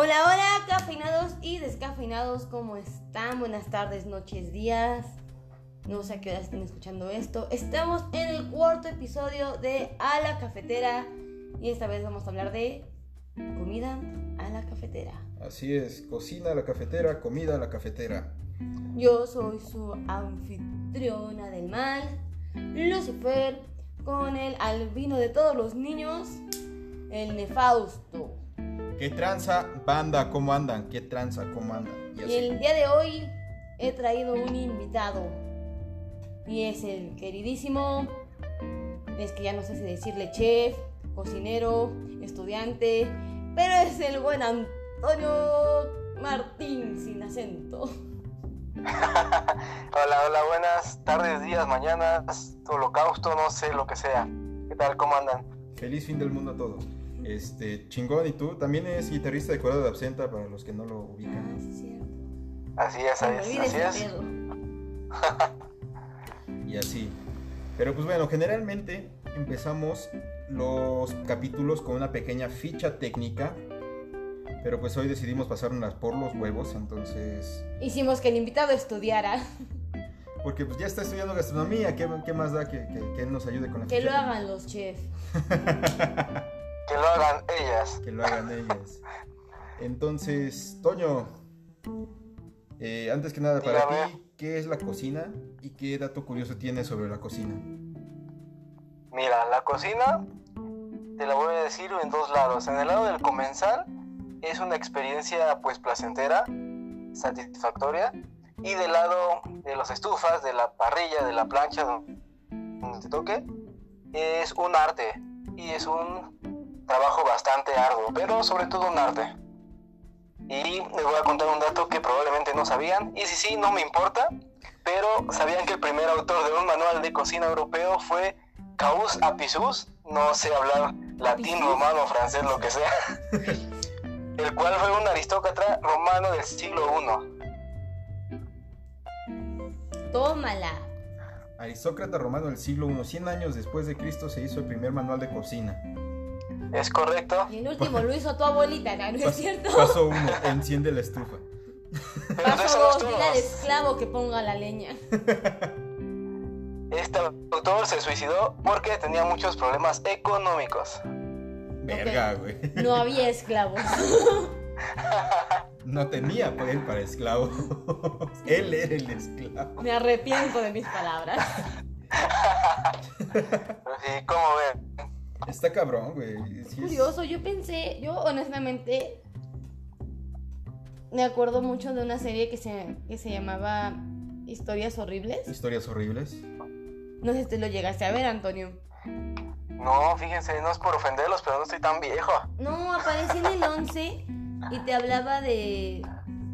Hola, hola, cafeinados y descafeinados, ¿cómo están? Buenas tardes, noches, días. No sé a qué hora estén escuchando esto. Estamos en el cuarto episodio de A la Cafetera y esta vez vamos a hablar de comida a la cafetera. Así es, cocina a la cafetera, comida a la cafetera. Yo soy su anfitriona del mal, Lucifer, con el albino de todos los niños, el Nefausto. ¿Qué tranza, banda? ¿Cómo andan? ¿Qué tranza? ¿Cómo andan? Y el día de hoy he traído un invitado. Y es el queridísimo. Es que ya no sé si decirle chef, cocinero, estudiante. Pero es el buen Antonio Martín sin acento. Hola, hola, buenas tardes, días, mañanas, holocausto, no sé lo que sea. ¿Qué tal? ¿Cómo andan? Feliz fin del mundo a todos. Este, chingón, ¿y tú? También es guitarrista de Cuerda de Absenta para los que no lo Ah, ubican. sí es cierto. Así es, así así ese es. Y así. Pero pues bueno, generalmente empezamos los capítulos con una pequeña ficha técnica. Pero pues hoy decidimos pasarnos por los huevos, entonces... Hicimos que el invitado estudiara. Porque pues ya está estudiando gastronomía, ¿qué, qué más da que, que- nos ayude con la Que ficha lo técnica? hagan los chefs. Que lo hagan ellas. que lo hagan ellas. Entonces, Toño, eh, antes que nada, para ti, ¿qué es la cocina y qué dato curioso tienes sobre la cocina? Mira, la cocina te la voy a decir en dos lados. En el lado del comensal es una experiencia pues placentera, satisfactoria. Y del lado de las estufas, de la parrilla, de la plancha, donde te toque, es un arte. Y es un trabajo bastante arduo, pero sobre todo un arte. Y les voy a contar un dato que probablemente no sabían. Y si sí, no me importa. Pero sabían que el primer autor de un manual de cocina europeo fue Caus Apicius, no sé hablar latín, romano, francés, lo que sea, el cual fue un aristócrata romano del siglo I. Tómala. Aristócrata romano del siglo I, 100 años después de Cristo, se hizo el primer manual de cocina. ¿Es correcto? Y el último lo hizo tu abuelita, ¿no? ¿No es cierto? Paso 1, enciende la estufa. Paso dos, dile al esclavo que ponga la leña. Este autor se suicidó porque tenía muchos problemas económicos. Verga, güey. No había esclavos. No tenía poder para esclavo. Él era el esclavo. Me arrepiento de mis palabras. Sí, ¿cómo ven? Está cabrón, güey. Sí es- Curioso, yo pensé, yo honestamente me acuerdo mucho de una serie que se, que se llamaba Historias Horribles. Historias horribles. No sé si te lo llegaste a ver, Antonio. No, fíjense, no es por ofenderlos, pero no estoy tan viejo. No, aparecí en el 11 y te hablaba de,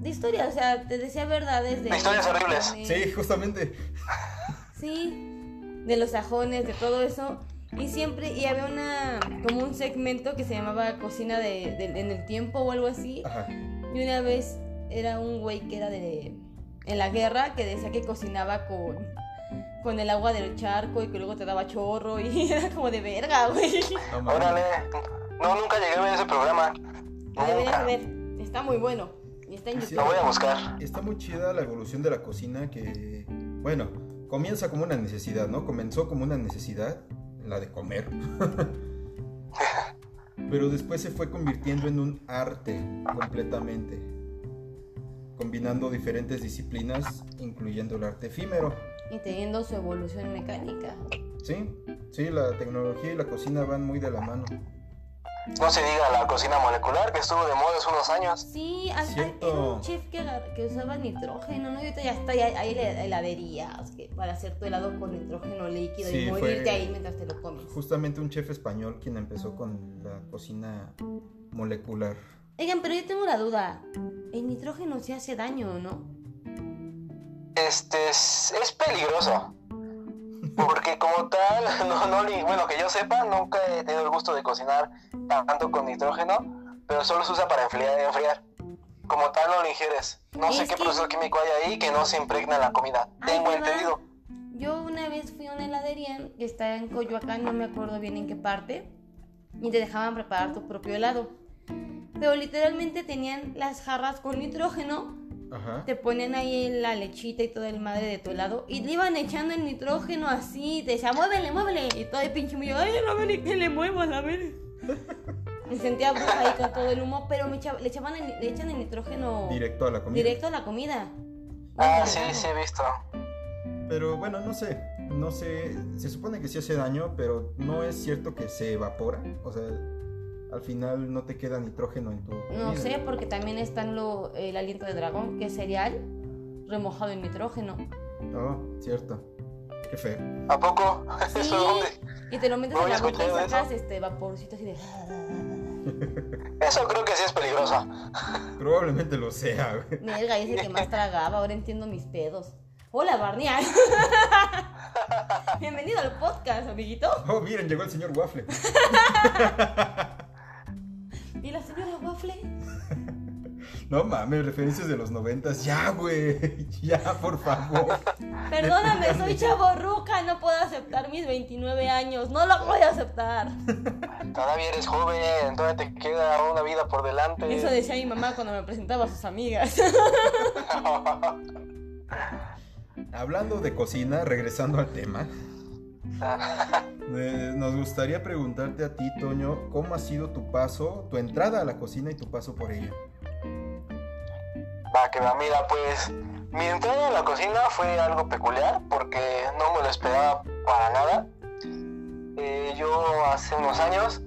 de historias, o sea, te decía verdades de... De historias horribles. Sí, justamente. Sí, de los sajones, de todo eso. Y siempre, y había una, como un segmento que se llamaba Cocina de, de- en el tiempo o algo así. Ajá. Y una vez era un güey que era de, en la guerra que decía que cocinaba con, con el agua del charco y que luego te daba chorro y era como de verga, güey. No. Órale. No, nunca llegué a ver ese programa. Deberías ver, está muy bueno. Y está en Sí, Lo voy a buscar. Está muy chida la evolución de la cocina que, bueno, comienza como una necesidad, ¿no? Comenzó como una necesidad, la de comer. Pero después se fue convirtiendo en un arte completamente, combinando diferentes disciplinas, incluyendo el arte efímero. Y teniendo su evolución mecánica. Sí, sí, la tecnología y la cocina van muy de la mano. No se diga la cocina molecular que estuvo de moda hace unos años. Sí, hay- hay- Cierto. era un chef que, usaba nitrógeno, ¿no? Y ahorita ya está, hay hel- heladerías que para hacer tu helado con nitrógeno líquido Sí, y fue- morirte ahí mientras te lo comes. Justamente un chef español quien empezó con la cocina molecular. Oigan, pero yo tengo la duda. El nitrógeno sí hace daño, ¿no? Este es, es peligroso. Porque como tal, no, no, bueno, que yo sepa, nunca he tenido el gusto de cocinar tanto con nitrógeno, pero solo se usa para enfriar, enfriar. Como tal no lo ingieres. No sé qué que- proceso químico hay ahí que no se impregna en la comida. Tengo entendido. Yo una vez fui a una heladería que está en Coyoacán, no me acuerdo bien en qué parte, y te dejaban preparar tu propio helado. pero literalmente tenían las jarras con nitrógeno. Ajá. Te ponen ahí la lechita y todo el madre de tu helado y le iban echando el nitrógeno así, te decía, muévele, muévele. Y todo el pinche mío, ay, a ver, que le muevas, a ver. Me sentía bruja ahí con todo el humo, pero me echa- le, echaban el- le echan el nitrógeno Directo a la comida. directo a la comida. Ah, No, sí, no. sí he visto. Pero bueno, no sé. No sé. Se supone que sí hace daño, pero no es cierto que se evapora. O sea, al final no te queda nitrógeno en tu. No sé, porque también está lo, el aliento de dragón, que es cereal remojado en nitrógeno. Oh, cierto. Qué feo. ¿A poco? Sí, ¿Eso dónde? y te lo metes No en la boca y sacas este vaporcito así de... Eso creo que sí es peligroso. Probablemente lo sea, güey. Es el que más tragaba, ahora entiendo mis pedos. Hola, Barnier. Bienvenido al podcast, amiguito. Oh, miren, llegó el señor Waffle. ¿Y la señora Waffle? No mames, referencias de los noventas. Ya, güey. Ya, por favor. Perdóname, soy chaborruca, no puedo aceptar mis 29 años, no lo voy a aceptar. Todavía eres joven, todavía te queda una vida por delante. Eso decía mi mamá cuando me presentaba a sus amigas. Hablando de cocina, regresando al tema. eh, nos gustaría preguntarte a ti, Toño, ¿cómo ha sido tu paso, tu entrada a la cocina y tu paso por ella? Va, que va, mira, pues mi entrada a la cocina fue algo peculiar porque no me lo esperaba para nada. Eh, yo hace unos años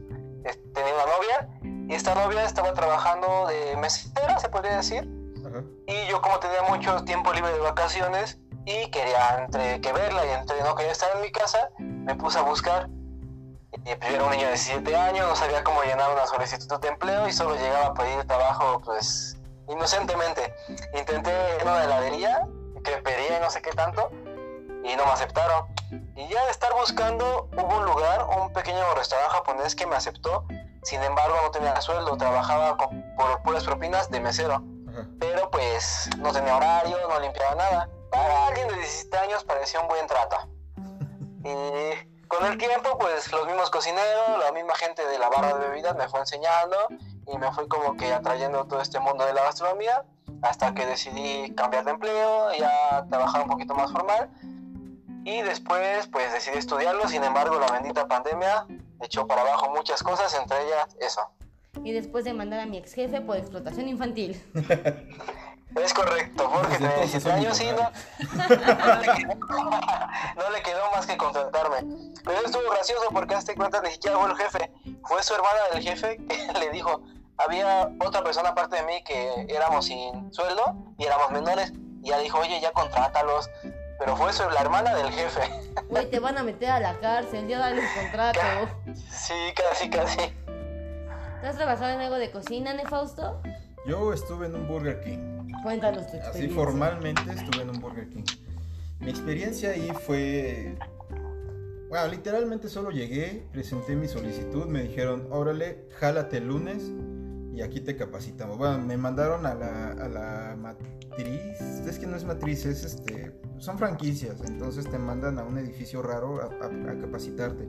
tenía una novia y esta novia estaba trabajando de mesera, se podría decir. Ajá. Y yo como tenía mucho tiempo libre de vacaciones y quería entre que verla y entre no quería estar en mi casa, me puse a buscar. Y pues, yo era un niño de 17 años, no sabía cómo llenar una solicitud de empleo y solo llegaba a pedir trabajo pues inocentemente. Intenté en una heladería, crepería y no sé qué tanto, y no me aceptaron. Y ya de estar buscando, hubo un lugar, un pequeño restaurante japonés que me aceptó. Sin embargo, no tenía sueldo, trabajaba con- por puras propinas de mesero pero pues no tenía horario, no limpiaba nada. Para alguien de 17 años parecía un buen trato. Y con el tiempo, pues los mismos cocineros, la misma gente de la barra de bebidas me fue enseñando y me fue como que atrayendo todo este mundo de la gastronomía hasta que decidí cambiar de empleo, ya trabajar un poquito más formal. Y después, pues decidí estudiarlo, sin embargo, la bendita pandemia echó para abajo muchas cosas, entre ellas eso. Y después de mandar a mi ex jefe por explotación infantil. Es correcto, porque Desde tenía entonces 17 soy años y no, no, le quedó, no le quedó más que contratarme. Pero estuvo gracioso porque hazte cuenta ni siquiera fue el jefe, fue su hermana del jefe que le dijo, había otra persona aparte de mí que éramos sin sueldo y éramos menores, y ella dijo, oye, ya contrátalos. Pero fue su, la hermana del jefe. Güey, te van a meter a la cárcel, ya dale el contrato. Sí, casi, casi. ¿Tú has trabajado en algo de cocina, Nefausto? Yo estuve en un Burger King. Cuéntanos tu Así experiencia. formalmente estuve en un Burger King. Mi experiencia ahí fue... Bueno, literalmente solo llegué, presenté mi solicitud, me dijeron, órale, jálate el lunes y aquí te capacitamos. Bueno, me mandaron a la, a la matriz, es que no es matriz, es este, son franquicias, entonces te mandan a un edificio raro a, a- a capacitarte.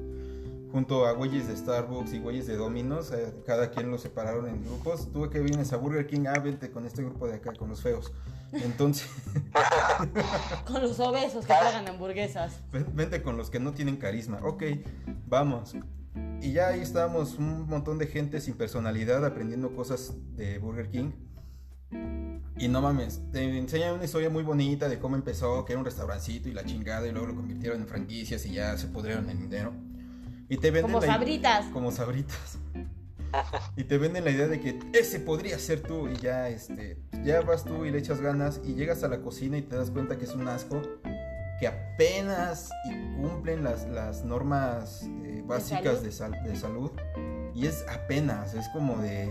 Junto a güeyes de Starbucks y güeyes de Domino's, eh, cada quien los separaron en grupos. Tú que vienes a Burger King, ah, vente con este grupo de acá, con los feos. Entonces, Con los obesos que tragan hamburguesas. Ven- Vente con los que no tienen carisma. Ok, vamos. Y ya ahí estábamos un montón de gente sin personalidad aprendiendo cosas de Burger King. Y no mames, te enseñan una historia muy bonita de cómo empezó, que era un restaurancito y la chingada, y luego lo convirtieron en franquicias y ya se pudrieron en dinero. Y te venden Como la- sabritas. Como sabritas. Y te venden la idea de que ese podría ser tú y ya este ya vas tú y le echas ganas y llegas a la cocina y te das cuenta que es un asco que apenas y cumplen las, las normas eh, básicas de, sal- de salud y es apenas, es como de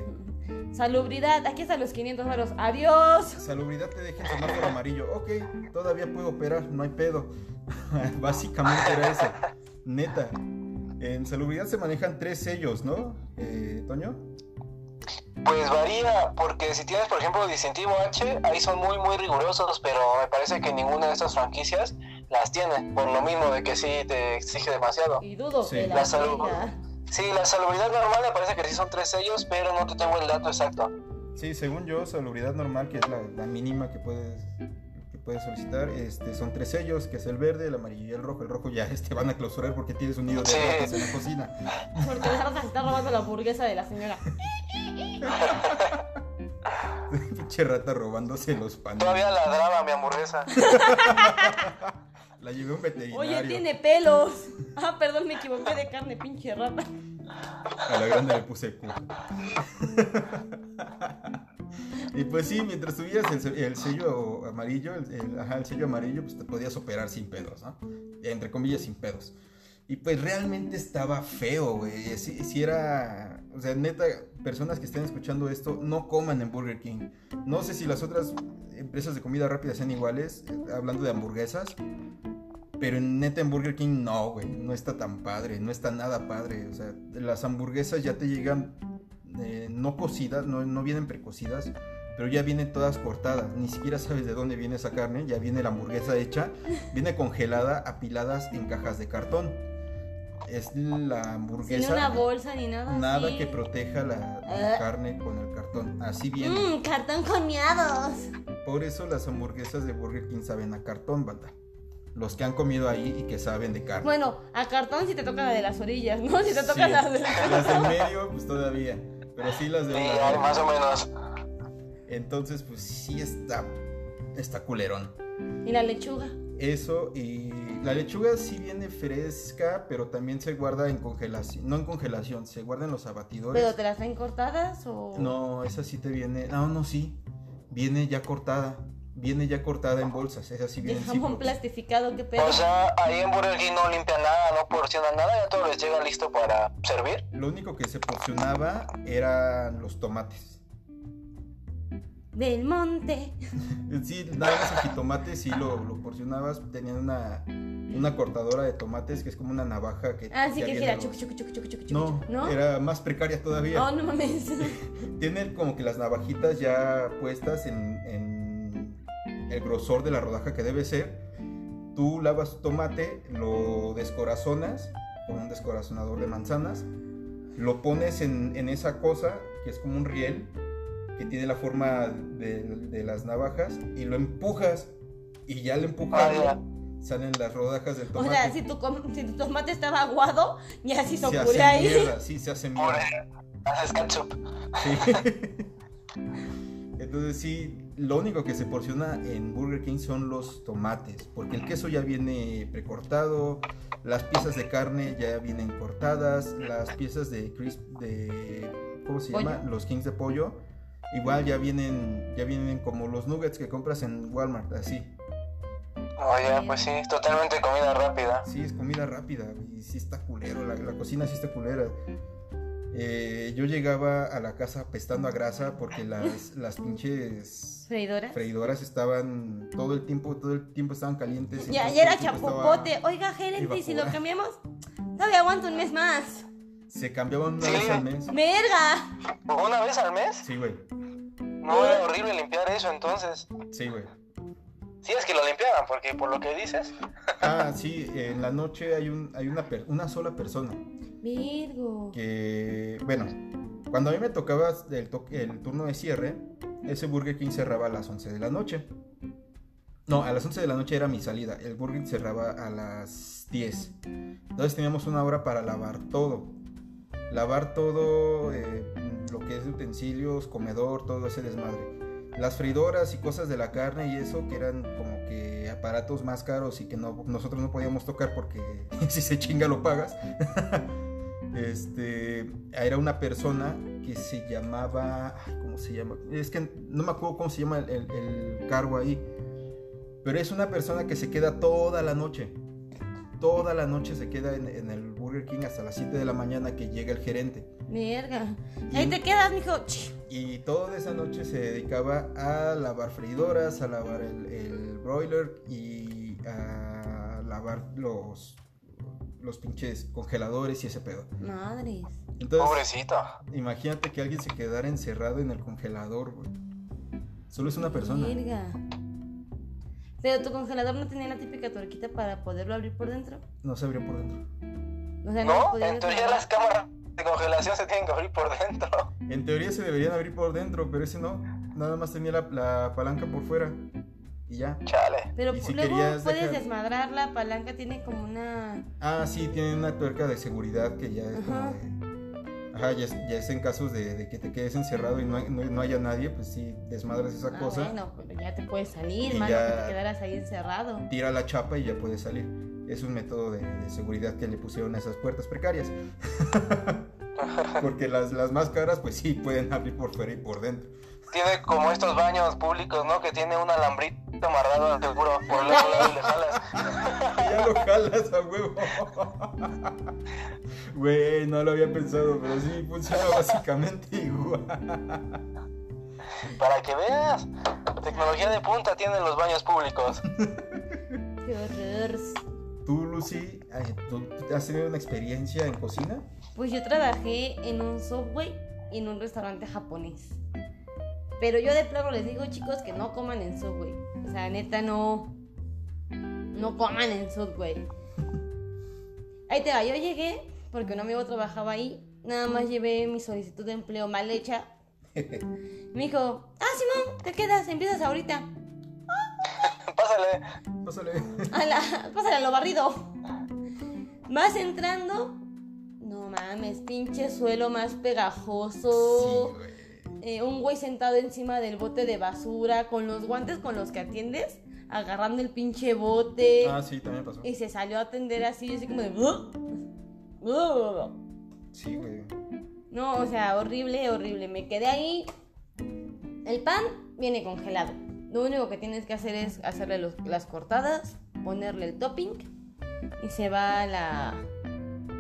Salubridad, aquí están los 500 varos. Adiós. salubridad te deja el semáforo amarillo, ok, todavía puedo operar, no hay pedo. Básicamente era eso, neta. En salubridad se manejan tres sellos, ¿no? Eh, Toño. Pues varía, porque si tienes, por ejemplo, distintivo H, ahí son muy, muy rigurosos, pero me parece que ninguna de estas franquicias las tiene, por lo mismo de que sí te exige demasiado. Y dudo Sí. que la La salud. Sí, la salubridad normal me parece que sí son tres sellos, pero no te tengo el dato exacto. Sí, según yo, salubridad normal, que es la, la mínima que puedes, puedes solicitar, este, son tres sellos, que es el verde, el amarillo y el rojo. El rojo ya este, van a clausurar porque tienes un nido de ratas en la cocina. Porque la rata se está robando la hamburguesa de la señora. Pinche rata robándose los panes. Todavía ladraba mi hamburguesa. La llevé a un veterinario. Oye, tiene pelos. Ah, perdón, me equivoqué de carne, pinche rata. A la grande le puse Q. y pues sí, mientras tuvieras el, el sello amarillo, el, el- ajá, el sello amarillo, pues te podías operar sin pedos, ¿no? Entre comillas, sin pedos. Y pues realmente estaba feo, güey. Si, si era. O sea, neta, personas que estén escuchando esto, no coman en Burger King. No sé si las otras empresas de comida rápida sean iguales, hablando de hamburguesas. Pero en neta en Burger King no, güey. No está tan padre, no está nada padre. O sea, las hamburguesas ya te llegan eh, no cocidas, no, no vienen precocidas, pero ya vienen todas cortadas. Ni siquiera sabes de dónde viene esa carne. Ya viene la hamburguesa hecha, viene congelada, apiladas en cajas de cartón. Es la Sin hamburguesa. una bolsa ni nada. Nada así. que proteja la, la Ah. carne con el cartón. Así viene. Mmm, cartón con miados. Por eso las hamburguesas de Burger King saben a cartón, banda. Los que han comido ahí y que saben de carne. Bueno, a cartón si te toca la de las orillas, ¿no? Si te toca Sí, la de las medio, pues todavía. Pero sí las de Sí, más o menos. Entonces, pues sí está, está culerón. Y la lechuga. Eso y la lechuga sí viene fresca, pero también se guarda en congelación. No en congelación, se guarda en los abatidores. ¿Pero te las traen cortadas o...? No, esa sí te viene. No, no, sí. Viene ya cortada. Viene ya cortada en bolsas. Esa sí De viene en jamón plastificado, qué pedo. O sea, ahí en Burger King no limpian nada, no porcionan nada, ya todo les llega listo para servir. Lo único que se porcionaba eran los tomates. Del monte. Sí, nada más el jitomate sí lo, lo porcionabas. Tenían una, una cortadora de tomates que es como una navaja que. Ah, sí, que los- chuc, chuc, chuc, chuc, No, ¿no? era más precaria todavía. No, no mames. Tiene como que las navajitas ya puestas en el grosor de la rodaja que debe ser. Tú lavas tu tomate, lo descorazonas con un descorazonador de manzanas, lo pones en, en esa cosa que es como un riel que tiene la forma de, de las navajas y lo empujas y ya al Ah, empujarlo ya. salen las rodajas del O tomate. sea, si tu, si tu tomate estaba aguado, ya se hizo se hace ahí. mierda, sí, se hace mierda. Haces ketchup. Sí. Entonces sí, lo único que se porciona en Burger King son los tomates, porque el queso ya viene precortado, las piezas de carne ya vienen cortadas, las piezas de crisp de ¿cómo se Pollo. llama? Los kings de pollo, igual ya vienen ya vienen como los nuggets que compras en Walmart, así. Oye, pues sí, totalmente comida rápida. Sí, es comida rápida y sí está culero, la, la cocina sí está culera. Eh, yo llegaba a la casa apestando a grasa porque las, las pinches ¿Freidora? freidoras estaban todo el tiempo, todo el tiempo estaban calientes. Entonces ya era chapopote. estaba- Oiga, gerente, ¿y si lo cambiamos? Todavía aguanto un mes más. Se cambiaban una Sí. vez al mes. ¡Merga! ¿Una vez al mes? Sí, güey. No era horrible limpiar eso entonces. Sí, güey. Sí, es que lo limpiaban, porque por lo que dices. Ah, sí, en la noche hay, un, hay una, per- una sola persona Virgo. que, bueno, cuando a mí me tocaba el, to- el turno de cierre, ese Burger King cerraba a las 11 de la noche. No, a las 11 de la noche era mi salida. El Burger King cerraba a las 10. Entonces teníamos una hora para lavar todo. Lavar todo, eh, lo que es utensilios, comedor, todo ese desmadre. Las freidoras y cosas de la carne y eso, que eran como que aparatos más caros y que no, nosotros no podíamos tocar porque si se chinga lo pagas. este, era una persona que se llamaba, ¿cómo se llama? Es que no me acuerdo cómo se llama el, el- el cargo ahí. Pero es una persona que se queda toda la noche. Toda la noche se queda en, en el Burger King hasta las 7 de la mañana que llega el gerente. Merga. Y- Ahí te quedas, mijo. Y toda esa noche se dedicaba a lavar freidoras, a lavar el, el broiler y a lavar los, los pinches congeladores y ese pedo. Madres. Entonces, Pobrecito. imagínate que alguien se quedara encerrado en el congelador, güey. Solo es una persona. Verga. Pero tu congelador no tenía la típica tuerquita para poderlo abrir por dentro. No se abrió por dentro. O sea, No, podías en teoría las cámaras de congelación se tienen que abrir por dentro. En teoría se deberían abrir por dentro, pero ese no. Nada más tenía la, la palanca por fuera. Y ya. Chale. Pero si luego querías puedes dejar- desmadrar la palanca, tiene como una... Ah, sí, tiene una tuerca de seguridad que ya es como Ajá. de... Ajá, ya es, ya es en casos de, de que te quedes encerrado y no, hay- no, no haya nadie, pues sí, desmadras esa Ah, cosa, bueno, pero ya te puedes salir, Y mano, ya- que te quedaras ahí encerrado. tira la chapa y ya puedes salir. Es un método de, de seguridad que le pusieron a esas puertas precarias. Porque las, las más caras, pues sí, pueden abrir por fuera y por dentro. Tiene como estos baños públicos, ¿no? Que tiene un alambrito amarrado al seguro por el otro lado y le jalas. Y ya lo jalas a huevo. Güey, no lo había pensado, pero sí funciona básicamente igual. Para que veas, tecnología de punta tienen los baños públicos. Qué horror. Tú, Lucy, ay, ¿tú, tú has tenido una experiencia en cocina? Pues yo trabajé en un subway en un restaurante japonés. Pero yo de plano les digo, chicos, que no coman en subway. O sea, neta, no. No coman en subway. Ahí te va, yo llegué porque un amigo trabajaba ahí. Nada más llevé mi solicitud de empleo mal hecha. Me dijo, ah, Simón, te quedas, empiezas ahorita. Pásale. Pásale. A la, pásale a lo barrido. Vas entrando. No mames, pinche suelo más pegajoso. Sí, güey. Eh, un güey sentado encima del bote de basura con los guantes con los que atiendes, agarrando el pinche bote. Ah, sí, también pasó. Y se salió a atender así, así como de. Sí, güey. No, o sea, horrible, horrible. Me quedé ahí. El pan viene congelado. Lo único que tienes que hacer es hacerle los- las cortadas, ponerle el topping y se va a la,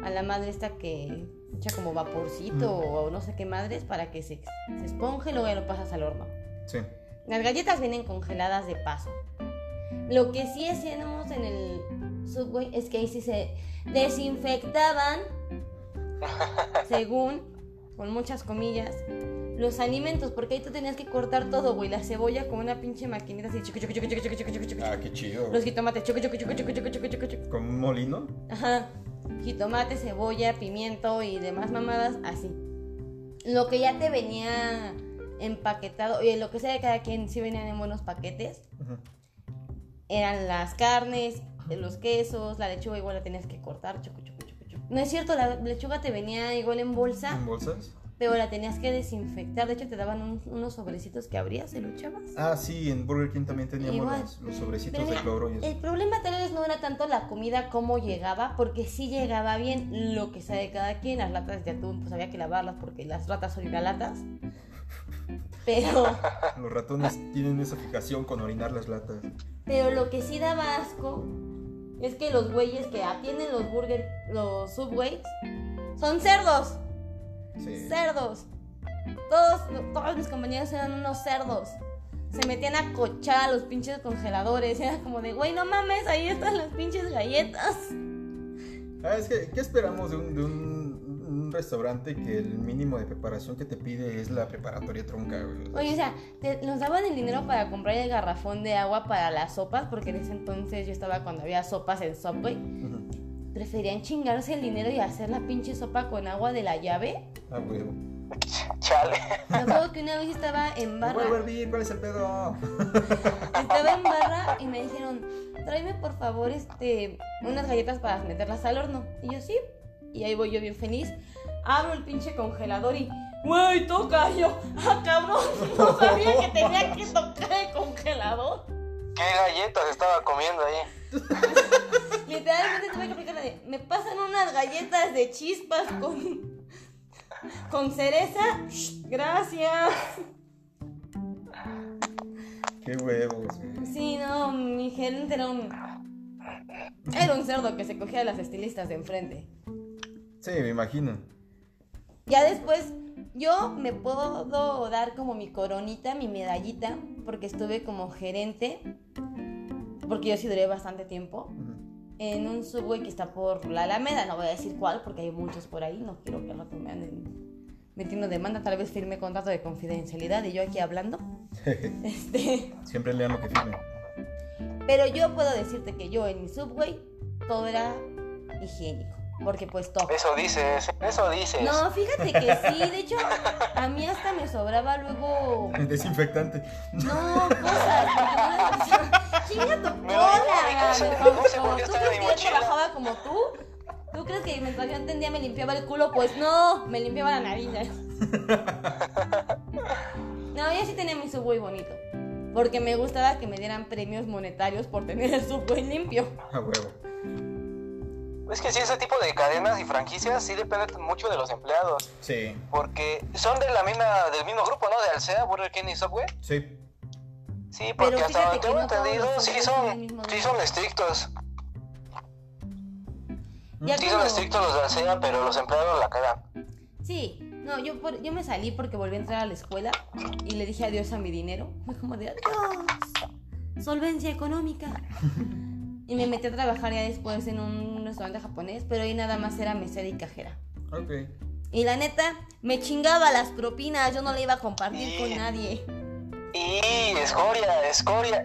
a la madre esta que echa como vaporcito o no sé qué madres para que se, se esponje y luego ya lo pasas al horno. Sí. Las galletas vienen congeladas de paso. Lo que sí hacíamos en el Subway es que ahí sí se desinfectaban, según, con muchas comillas, los alimentos, porque ahí tú tenías que cortar todo, güey, la cebolla con una pinche maquinita así, chucu, chucu, chucu, chucu, chucu, chucu, chucu. Ah, qué chido. Los jitomates, chucu, chucu, chucu, chucu, chucu, chucu, chucu. ¿Con un molino? Ajá. Jitomate, cebolla, pimiento y demás mamadas, así. Lo que ya te venía empaquetado, y lo que sea de cada quien, sí venían en buenos paquetes. Ajá. Eran las carnes, los quesos, la lechuga igual la tenías que cortar, chucu, chucu, chucu, chucu. No es cierto, la lechuga te venía igual en bolsa. ¿En bolsas? Pero la tenías que desinfectar. De hecho, te daban un- unos sobrecitos que abrías y lo echabas. Ah, sí, en Burger King también teníamos los, los sobrecitos de cloro y eso. El problema tal vez no era tanto la comida como llegaba, porque sí llegaba bien lo que sabe cada quien. Las latas de atún, pues había que lavarlas porque las ratas son latas. Pero, Los ratones tienen esa fijación con orinar las latas. pero lo que sí daba asco es que los güeyes que atienden los burger, los subways, son cerdos. Sí. Cerdos. Todos, todos mis compañeros eran unos cerdos. Se metían a cochar a los pinches congeladores. Era como de, güey, no mames, ahí están las pinches galletas. Ah, es que, ¿qué esperamos de un, de un- un restaurante que el mínimo de preparación que te pide es la preparatoria tronca, güey? Oye, o sea, te- nos daban el dinero para comprar el garrafón de agua para las sopas, porque en ese entonces yo estaba cuando había sopas en Subway. ujú. Preferían chingarse el dinero y hacer la pinche sopa con agua de la llave. Ah, huevo. Chale. Me acuerdo que una vez estaba en barra. Huevo hervir, ¿cuál es el pedo? Estaba en barra y me dijeron, tráeme por favor este, unas galletas para meterlas al horno. Y yo, sí. Y ahí voy yo bien feliz. Abro el pinche congelador y, güey, toca. Y yo, ah, cabrón, no sabía que tenía que tocar el congelador. ¿Qué galletas estaba comiendo ahí? Literalmente tuve que aplicar la de, me pasan unas galletas de chispas con, con cereza. Gracias. Qué huevos. Sí, no, mi gerente era un... Era un cerdo que se cogía a las estilistas de enfrente. Sí, me imagino. Ya después yo me puedo dar como mi coronita, mi medallita, porque estuve como gerente, porque yo sí duré bastante tiempo, en un subway que está por la Alameda, no voy a decir cuál, porque hay muchos por ahí, no quiero que rato me anden metiendo demanda, tal vez firme contrato de confidencialidad y yo aquí hablando. Este, Siempre lean lo que firmen. pero yo puedo decirte que yo en mi subway todo era higiénico. Porque pues top. Eso dices, eso dices. No, fíjate que sí. De hecho, a mí hasta me sobraba luego. Desinfectante. No, cosas. Chinga tu cola. ¿Tú crees que yo trabajaba como tú? ¿Tú crees que mientras yo entendía me limpiaba el culo? Pues no, me limpiaba la nariz. ¿eh? No, yo sí tenía mi subway bonito. Porque me gustaba que me dieran premios monetarios por tener el subway limpio. A huevo. Es que sí, ese tipo de cadenas y franquicias sí dependen mucho de los empleados. Sí, Porque son de la misma, del mismo grupo, ¿no? De Alsea, Burger King y Subway. sí. Sí, porque Pero hasta donde tengo no entendido, sí son sí son estrictos. Ya Sí son estrictos los de Alsea, pero los empleados la cagan. Sí, no, yo, por- yo me salí porque volví a entrar a la escuela y le dije adiós a mi dinero. Fue como de adiós, solvencia económica. Y me metí a trabajar ya después en un restaurante japonés, pero ahí nada más era mesera y cajera. Ok. Y la neta, me chingaba las propinas, yo no le iba a compartir con Sí. nadie. Y escoria, escoria.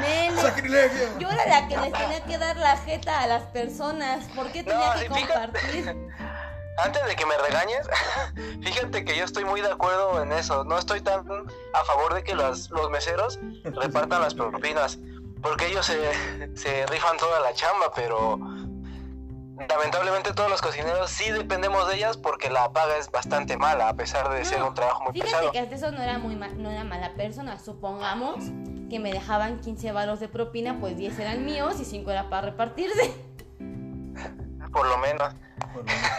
Nel, ¡Sacrilegio! yo era la que les tenía que dar la jeta a las personas. ¿Por qué tenía No, que fíjate. compartir? Antes de que me regañes, fíjate que yo estoy muy de acuerdo en eso. No estoy tan a favor de que los, los meseros repartan las propinas. Porque ellos se, se rifan toda la chamba, pero lamentablemente todos los cocineros sí dependemos de ellas porque la paga es bastante mala, a pesar de ser un trabajo muy Fíjate pesado. que hasta eso no era muy ma- no era mala persona. Supongamos que me dejaban 15 varos de propina, pues 10 eran míos y 5 era para repartirse. Por lo menos. Por lo menos.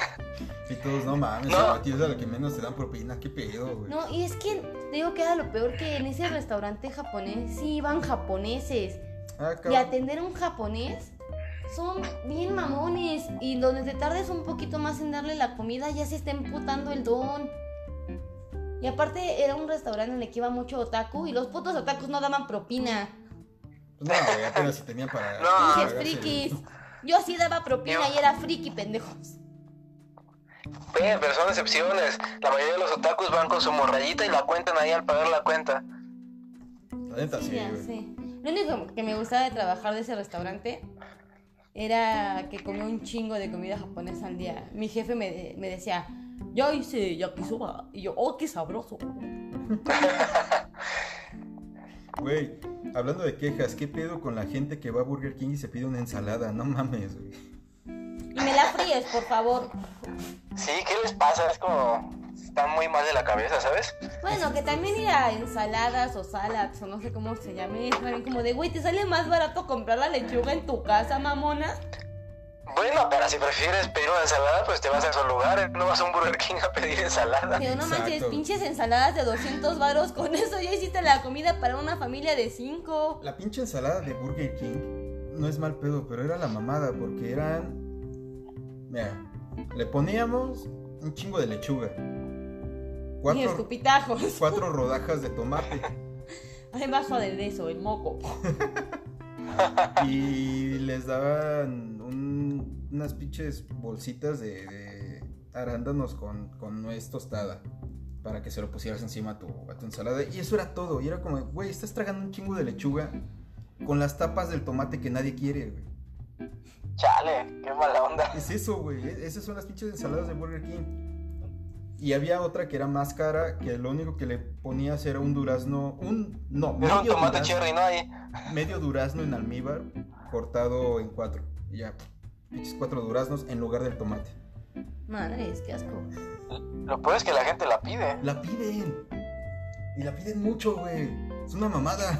Y todos, no mames, No. a ti es a la que menos te dan propina, qué pedo, güey. No, y es que te digo que era lo peor que en ese restaurante japonés sí iban japoneses. Ah, Y cabrón. atender a un japonés son bien mamones. Y donde te tardes un poquito más en darle la comida, ya se está emputando el don. Y aparte era un restaurante en el que iba mucho otaku y los putos otakus no daban propina. Pues no, güey, apenas si tenían para. No. Frikis. Yo sí daba propina y era friki, pendejos. Pero son excepciones. La mayoría de los otakus van con su morrayita y la cuentan ahí al pagar la cuenta. La neta, Sí, sí, ya güey. Lo único que me gustaba de trabajar de ese restaurante era que comía un chingo de comida japonesa al día. Mi jefe me, me decía, yo hice yakisoba. Y yo, oh, qué sabroso. Güey, hablando de quejas, ¿qué pedo con la gente que va a Burger King y se pide una ensalada? No mames, güey. Y me la fríes, por favor. Sí, ¿qué les pasa? Es como... Están muy mal de la cabeza, ¿sabes? Bueno, que también ir a ensaladas o salads o no sé cómo se llame. Es también como de, güey, ¿te sale más barato comprar la lechuga en tu casa, mamona? Bueno, pero si prefieres pedir una ensalada, pues te vas a esos lugares. No vas a un Burger King a pedir ensalada. Pero no manches, pinches ensaladas de 200 varos. Con eso ya hiciste la comida para una familia de 5. La pinche ensalada de Burger King no es mal pedo, pero era la mamada porque eran. Mira, le poníamos un chingo de lechuga. Y Cuatro, escupitajos. cuatro rodajas de tomate. Además su aderezo, el moco. Y les daban un- unas pinches bolsitas de, de arándanos con, con nuez tostada. Para que se lo pusieras encima a tu, a tu ensalada. Y eso era todo. Y era como, güey, estás tragando un chingo de lechuga con las tapas del tomate que nadie quiere, güey. Chale, qué mala onda. Es eso, güey. e- Esas son las pinches ensaladas de Burger King. Y había otra que era más cara, que lo único que le ponías era un durazno, un, no, Era un medio tomate durazno, cherry, ¿no? Ahí. medio durazno en almíbar, cortado en cuatro. Y ya, pinches cuatro duraznos en lugar del tomate. Madres, qué asco. Lo peor es que la gente la pide. La piden. Y la piden mucho, güey. Es una mamada.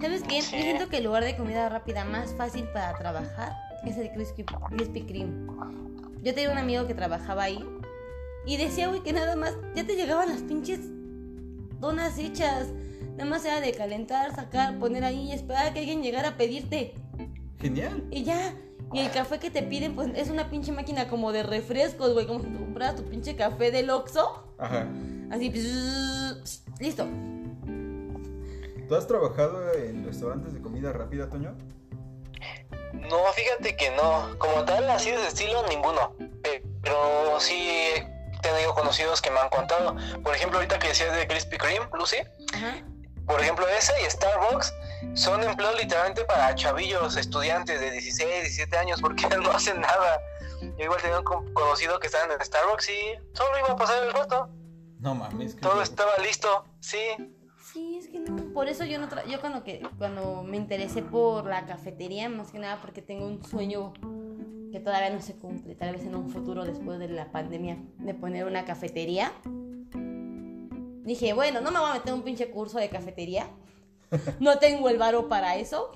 ¿Sabes qué? Sí. Yo siento que el lugar de comida rápida más fácil para trabajar es el Krispy, Krispy Kreme. Yo tenía un amigo que trabajaba ahí y decía, güey, que nada más ya te llegaban las pinches donas hechas. Nada más era de calentar, sacar, poner ahí y esperar a que alguien llegara a pedirte. Genial. Y ya. Y el café que te piden, pues es una pinche máquina comoras güey. Como si tú compraras tu pinche café del Oxxo. Ajá. Así, pss, listo. ¿Tú has trabajado en restaurantes de comida rápida, Toño? No, fíjate que no. Como tal, así de estilo, ninguno. Pero sí tenido conocidos que me han contado. Por ejemplo, ahorita que decías de Krispy Kreme, Lucy. Ajá. Por ejemplo, ese y Starbucks son empleos literalmente para chavillos, estudiantes de 16, 17 años, porque no hacen nada. Yo igual tenía un con- conocido que estaba en Starbucks y solo iba a pasar el rato. No mames. Todo estaba listo, sí. Sí, es que no. Por eso yo no tra- yo cuando que cuando me interesé por la cafetería, más que nada porque tengo un sueño que todavía no se cumple, tal vez en un futuro después de la pandemia, de poner una cafetería. Dije, bueno, no me voy a meter un pinche curso de cafetería. No tengo el varo para eso.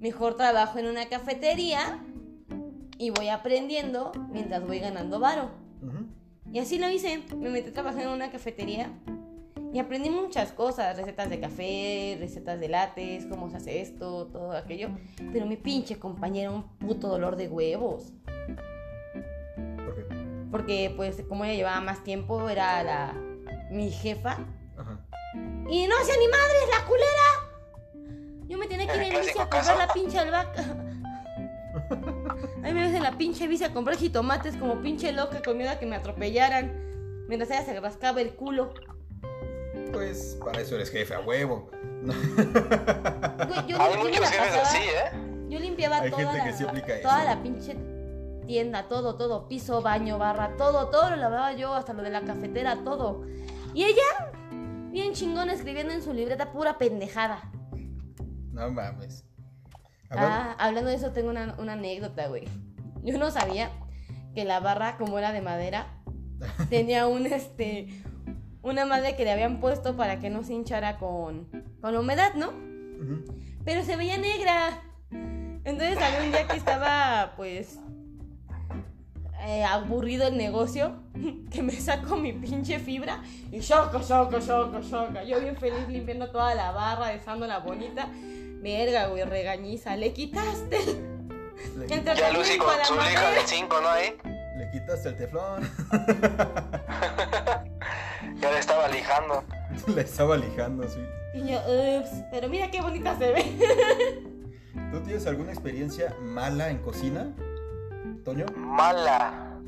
Mejor trabajo en una cafetería y voy aprendiendo mientras voy ganando varo. Y así lo hice. Me metí a trabajar en una cafetería y aprendí muchas cosas, recetas de café, recetas de lates, cómo se hace esto, todo aquello. Pero mi pinche compañero, un puto dolor de huevos. ¿Por qué? Porque pues como ella llevaba más tiempo, era la mi jefa. Ajá. Y no hacía ni madres, la culera. Yo me tenía que ir en El bici a comprar la pinche albahaca. A mí me ves en la pinche bici a comprar jitomates como pinche loca con miedo a que me atropellaran. Mientras ella se rascaba el culo. Pues para eso eres jefe a huevo. Güey, yo, Hay muchos la jefes pasaba- así, ¿eh? Yo limpiaba Hay toda, gente la, que sí aplica toda eso. la pinche tienda, todo, todo, piso, baño, barra, todo, todo lo lavaba yo, hasta lo de la cafetera, todo. Y ella, bien chingón, escribiendo en su libreta pura pendejada. No mames. Ah, hablando de eso, tengo una, una anécdota, güey. Yo no sabía que la barra, como era de madera, tenía un, este, una madre que le habían puesto para que no se hinchara con, con la humedad, ¿no? pero se veía negra. Entonces había un día que estaba, pues, eh, aburrido el negocio, que me saco mi pinche fibra y choca, choca, choca, choca. Yo bien feliz limpiando toda la barra, dejándola bonita. Verga, güey, regañiza, le quitaste. le, Ya Lucy con su lija del 5, ¿no? Ahí le quitaste el teflón. ya le estaba lijando. Le estaba lijando, sí. Y yo, ups, pero mira qué bonita se ve. ¿Tú tienes alguna experiencia mala en cocina, Toño? Mala.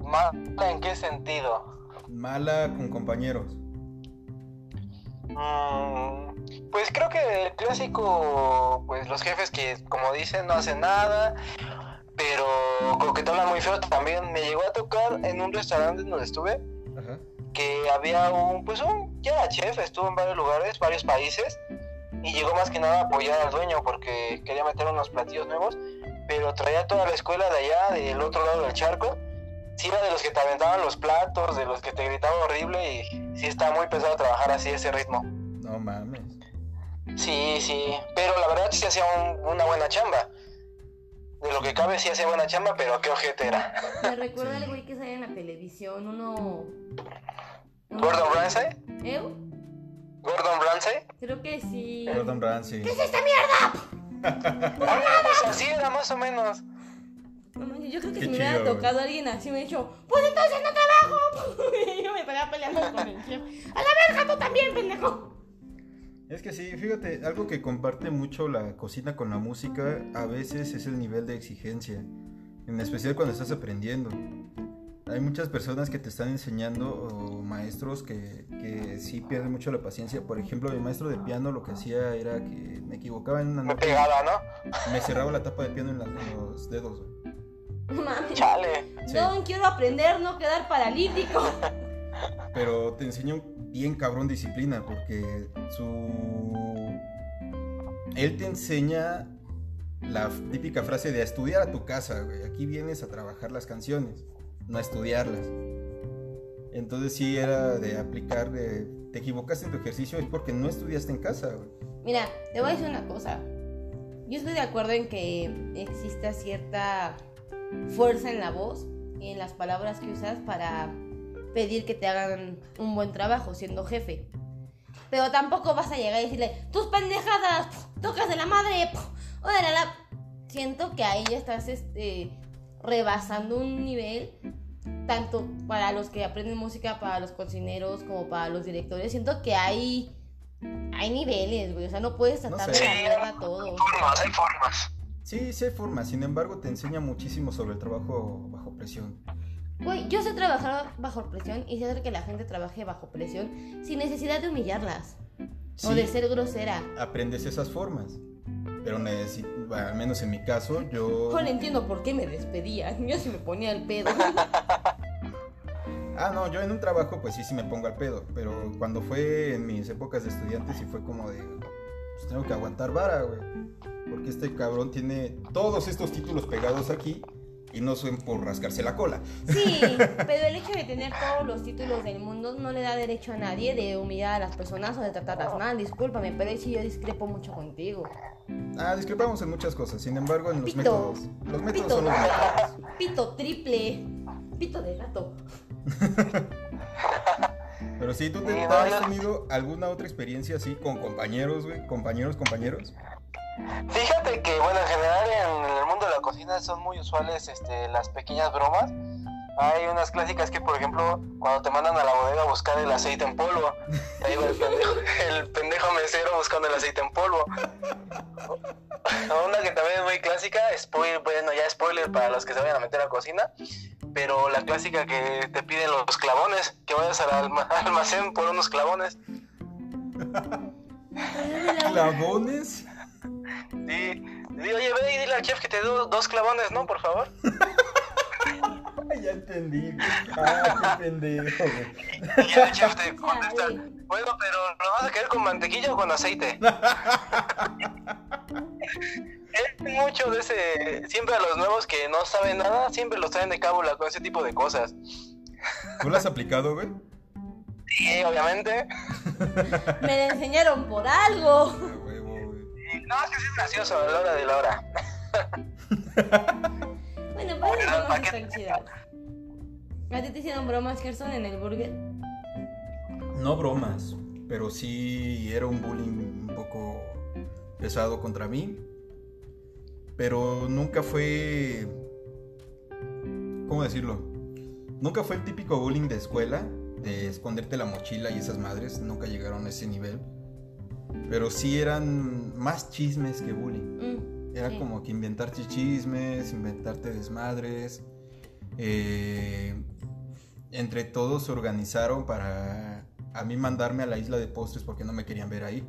¿Mala en qué sentido? Mala con compañeros. Mm, pues creo que el clásico, pues los jefes que, como dicen, no hacen nada, pero como que hablan muy feo también. Me llegó a tocar en un restaurante donde estuve Ajá. que había un, pues un, ya chef, estuvo en varios lugares, varios países, y llegó más que nada a apoyar al dueño porque quería meter unos platillos nuevos, pero traía toda la escuela de allá, del otro lado del charco. Sí era de los que te aventaban los platos, de los que te gritaban horrible y sí está muy pesado trabajar así ese ritmo. No mames. Sí, sí, pero la verdad sí hacía un- una buena chamba. De lo que cabe sí hacía buena chamba, pero qué ojete era. Me recuerda al güey que sale en la televisión, uno... uno- ¿Gordon Ramsay? ¿Eh? ¿Gordon Ramsay? Creo que sí. Gordon Ramsay. Ah, pues así era más o menos. Yo creo que Qué si me hubiera tocado alguien así me hubiera dicho, pues entonces no trabajo. y yo me pegaba peleando con el chef. A la verga, tú también, pendejo. Es que sí, fíjate, algo que comparte mucho la cocina con la música a veces es el nivel de exigencia, en especial cuando estás aprendiendo. Hay muchas personas que te están enseñando o maestros que, que sí pierden mucho la paciencia. Por ejemplo, mi maestro de piano lo que hacía era que me equivocaba en una Me nota pegaba, ¿no? me cerraba la tapa de piano en, la- en los dedos. mames. Chale. Sí. No, quiero aprender, no quedar paralítico. Pero te enseña un bien cabrón disciplina porque su... Él te enseña la típica frase de estudiar a tu casa, güey. Aquí vienes a trabajar las canciones, no a estudiarlas. Entonces sí era de aplicar, de, te equivocaste en tu ejercicio es porque no estudiaste en casa, güey. Mira, te voy a decir una cosa. Yo estoy de acuerdo en que exista cierta fuerza en la voz y en las palabras que usas para pedir que te hagan un buen trabajo siendo jefe. Pero tampoco vas a llegar y decirle, tus pendejadas, pf, tocas de la madre, pf, órale, la... Siento que ahí ya estás este, rebasando un nivel, tanto para los que aprenden música, para los cocineros, como para los directores. Siento que hay, hay niveles, güey. O sea, no puedes tratar sé. de cambiar a todos. Formas, hay formas. Sí, sí hay formas, sin embargo te enseña muchísimo sobre el trabajo bajo presión. Güey, yo sé trabajar bajo presión y sé hacer que la gente trabaje bajo presión sin necesidad de humillarlas. O de Sí. ser grosera. aprendes esas formas. Pero necesi- bueno, al menos en mi caso, yo... Ahora entiendo por qué me despedían. Yo se me ponía el pedo. Ah, no, yo en un trabajo pues sí, sí me pongo al pedo. Pero cuando fue en mis épocas de estudiante sí fue como de... Pues tengo que aguantar vara, güey. Porque este cabrón tiene todos estos títulos pegados aquí y no son por rascarse la cola. Sí, pero el hecho de tener todos los títulos del mundo no le da derecho a nadie de humillar a las personas o de tratarlas mal. Discúlpame, pero ahí sí yo discrepo mucho contigo. Ah, discrepamos en muchas cosas. Sin embargo, en los Pito. métodos... Los métodos Pito son los doble, métodos. pito triple, pito de gato. Pero sí, ¿tú te, has tenido alguna otra experiencia así con compañeros, güey? Compañeros, compañeros. Fíjate que, bueno, en general en el mundo de la cocina son muy usuales este, las pequeñas bromas. Hay unas clásicas que, por ejemplo, cuando te mandan a la bodega a buscar el aceite en polvo, ahí el pendejo, el pendejo mesero buscando el aceite en polvo. Una que también es muy clásica, spoiler, bueno, ya spoiler para los que se vayan a meter a cocina, pero la clásica que te piden los clavones, que vayas al alma- almacén por unos clavones. ¿Clavones? Digo, oye, ve y dile al chef que te dé dos clavones, ¿no? Por favor. Ya entendí. Ah, qué pendejo, güey. Y el chef te contesta, bueno, pero ¿lo vas a querer con mantequilla o con aceite? es mucho de ese, siempre a los nuevos que no saben nada, siempre los traen de cábula con ese tipo de cosas. ¿Tú lo has aplicado, güey? Sí, obviamente. Me la enseñaron por algo. No, es que sí es gracioso a la hora de la hora. Bueno, Pero, esas bromas están chidas. ¿A ti te hicieron bromas, Gerson, en el burger? No bromas, pero sí era un bullying un poco pesado contra mí. Pero nunca fue... ¿Cómo decirlo? Nunca fue el típico bullying de escuela, de esconderte la mochila y esas madres, nunca llegaron a ese nivel. Pero sí eran más chismes que bullying. Mm, Era sí. como que inventarte chismes, inventarte desmadres. Eh, entre todos se organizaron para a mí mandarme a la isla de postres porque no me querían ver ahí.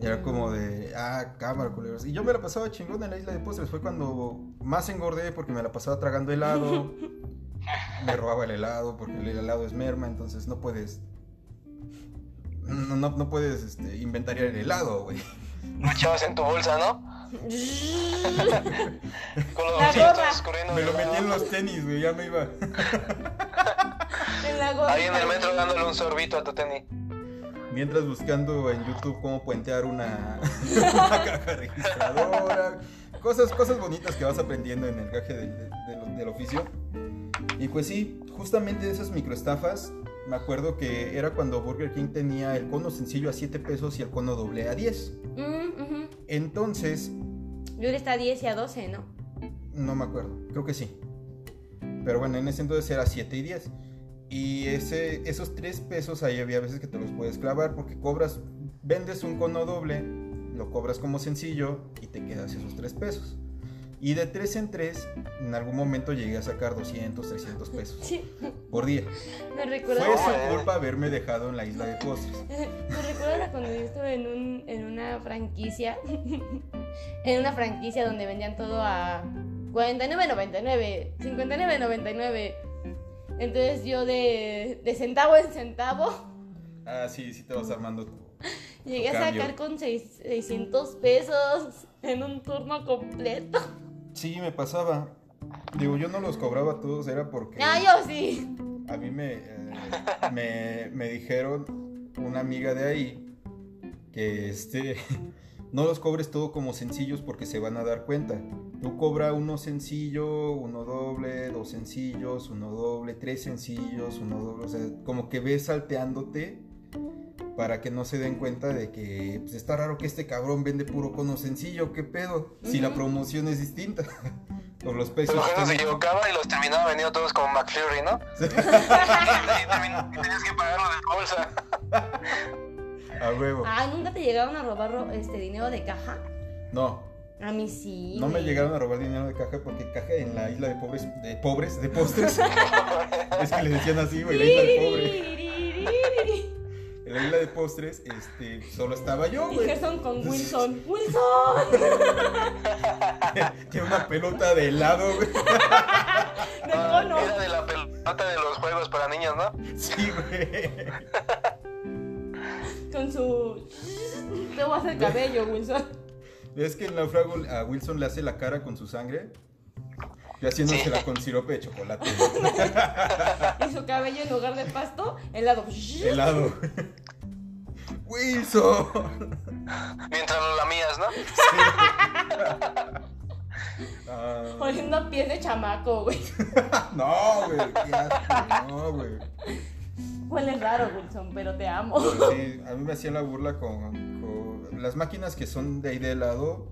Era como de, ah, cámara, culeros. Y yo me la pasaba chingón en la isla de postres. Fue cuando más engordé porque me la pasaba tragando helado. me robaba el helado porque el helado es merma, entonces no puedes. No, no, no puedes este, inventariar el helado, güey. Lo echabas en tu bolsa, ¿no? Con los La gorra. Me lo metí en los tenis, güey, ya me iba. En la gorra. Ahí en el metro dándole un sorbito a tu tenis. Mientras buscando en YouTube cómo puentear una, una caja registradora. Cosas, cosas bonitas que vas aprendiendo en el gaje del, del- del oficio. Y pues sí, justamente de esas microestafas, me acuerdo que era cuando Burger King tenía el cono sencillo a 7 pesos y el cono doble a 10. Mm. Entonces, Yo le está a 10 y a 12, ¿no? No me acuerdo, creo que sí. Pero bueno, en ese entonces era 7 y 10. Y ese, esos 3 pesos ahí había veces que te los puedes clavar porque cobras, vendes un cono doble, lo cobras como sencillo y te quedas esos 3 pesos. Y de 3 en 3, en algún momento llegué a sacar 200, 300 pesos Sí. por día. Me recuerda. Fue su culpa haberme dejado en la isla de postres. Me recuerda cuando yo estuve en, un, en una franquicia. en una franquicia donde vendían todo a 49.99, 59.99. Entonces yo de, de centavo en centavo Ah, sí, sí te vas armando tu... llegué a sacar con seis- 600 pesos en un turno completo. Sí, me pasaba. Digo, yo no los cobraba todos, era porque... Ah, yo sí. A mí me, eh, me, me dijeron una amiga de ahí que este no los cobres todo como sencillos porque se van a dar cuenta. Tú cobra uno sencillo, uno doble, dos sencillos, uno doble, tres sencillos, uno doble. O sea, como que ves salteándote para que no se den cuenta de que pues, está raro que este cabrón vende puro cono sencillo. ¿Qué pedo? Si la promoción es distinta. Por los pesos. Pero uno se equivocaba y los terminaba vendiendo todos como McFlurry, ¿no? y termin- y tenías que pagarlo de bolsa. A huevo. Ah, ¿nunca te llegaron a robar ro- este dinero de caja? No, A mí sí. No me llegaron a robar dinero de caja porque caja en la isla de pobres, de pobres, de postres. es que le decían así, güey, la isla de pobres. En la isla de postres, este, solo estaba yo, Y güey. Gerson con Wilson. ¡Wilson! Tiene una pelota de helado, güey. De cono. Era de la pelota de los juegos para niños, ¿no? Sí, güey. Con su. Te voy a hacer cabello, Wilson. ¿Ves que el náufrago a Wilson le hace la cara con su sangre? Y haciéndosela con sirope de chocolate. Y su cabello en lugar de pasto, helado. helado. Wilson. Mientras lo lamías, ¿no? Oliendo a pies de chamaco, güey. no, güey. qué asco, No, güey. Huele raro, Wilson, pero te amo. Sí, a mí me hacían la burla con, con- las máquinas que son de ahí de helado.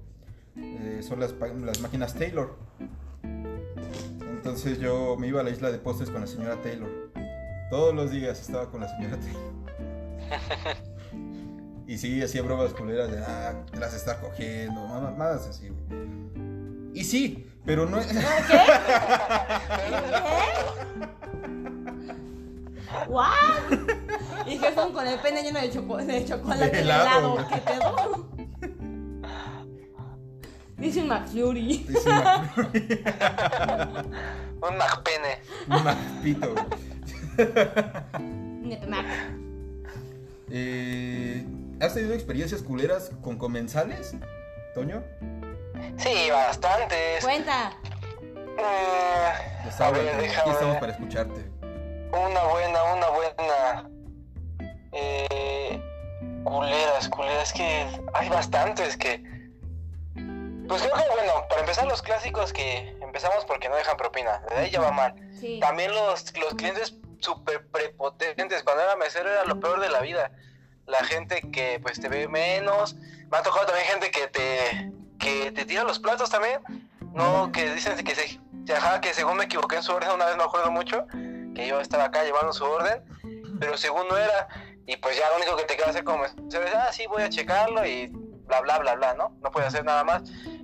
eh, son las, las máquinas Taylor. Entonces yo me iba a la isla de postres con la señora Taylor. Todos los días estaba con la señora Taylor. Y sí, hacía bromas culeras de, ah, te las estás cogiendo, mamadas así, güey. Y sí, pero no... ¿Qué? ¿What? Y Gerson con el pene lleno de, choco- de chocolate De helado. helado. ¿Qué pedo? Dice un McFlurry. Dice una- Un McPene. un pito, güey. Neta, Mac. Eh, ¿Has tenido experiencias culeras con comensales, Toño? Sí, bastantes. Cuenta. Eh, a aquí estamos para escucharte. Una buena, una buena. Eh, culeras, culeras, que hay bastantes que. Pues creo que, bueno, para empezar, los clásicos que empezamos porque no dejan propina. De ahí ya va mal. Sí. También los, los clientes súper prepotentes. Cuando era mesero era lo peor de la vida. La gente que pues te ve menos. Me ha tocado también gente que te, que te tira los platos también. No, que dicen que se, ajá, que según me equivoqué en su orden, una vez me acuerdo mucho, que yo estaba acá llevando su orden, pero según no era, y pues ya lo único que te queda hacer como es, ah, sí, voy a checarlo y bla, bla, bla, bla, ¿no? No puede hacer nada más.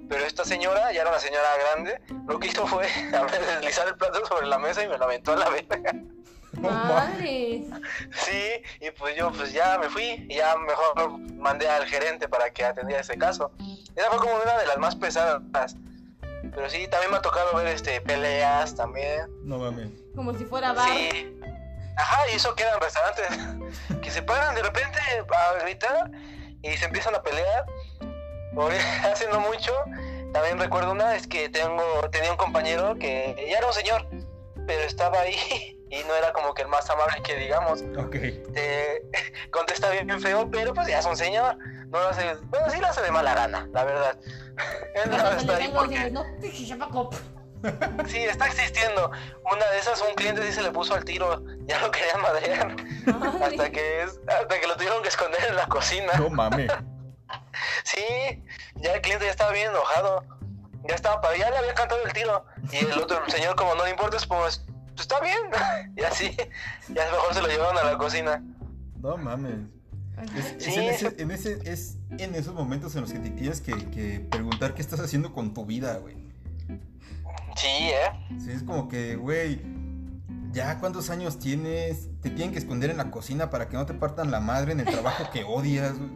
Pero esta señora, ya era una señora grande, lo que hizo fue deslizar el plato sobre la mesa y me lo aventó a la verga. Madres. Sí, y pues yo pues ya me fui y ya mejor mandé al gerente para que atendiera ese caso. Esa fue como una de las más pesadas. Pero sí, también me ha tocado ver este peleas también. No mames. Como si fuera bar. Sí. Ajá, y eso queda en restaurantes que se paran de repente a gritar y se empiezan a pelear. Por hace no mucho, también recuerdo una, es que tengo, tenía un compañero que ya era un señor, pero estaba ahí y no era como que el más amable que digamos. Ok. Te contesta bien feo, pero pues ya es un señor. No lo hace, bueno, sí lo hace de mala gana, la verdad. Él no está ahí porque... Sí, está existiendo. Una de esas, un cliente sí se le puso al tiro. Ya lo querían madrear. Madre. Hasta que, es, hasta que lo tuvieron que esconder en la cocina. No mames. Sí, ya el cliente ya estaba bien enojado. Ya estaba para, ya le había cantado el tiro. Y el otro señor, como no le importa, es como, pues está bien. Y así, ya mejor se lo llevaron a la cocina. No mames. Es, es Sí. en, ese, en ese- es en esos momentos en los que te tienes que, que preguntar qué estás haciendo con tu vida, güey. Sí, ¿eh? Sí, es como que, güey, ya cuántos años tienes, te tienen que esconder en la cocina para que no te partan la madre en el trabajo que odias, güey.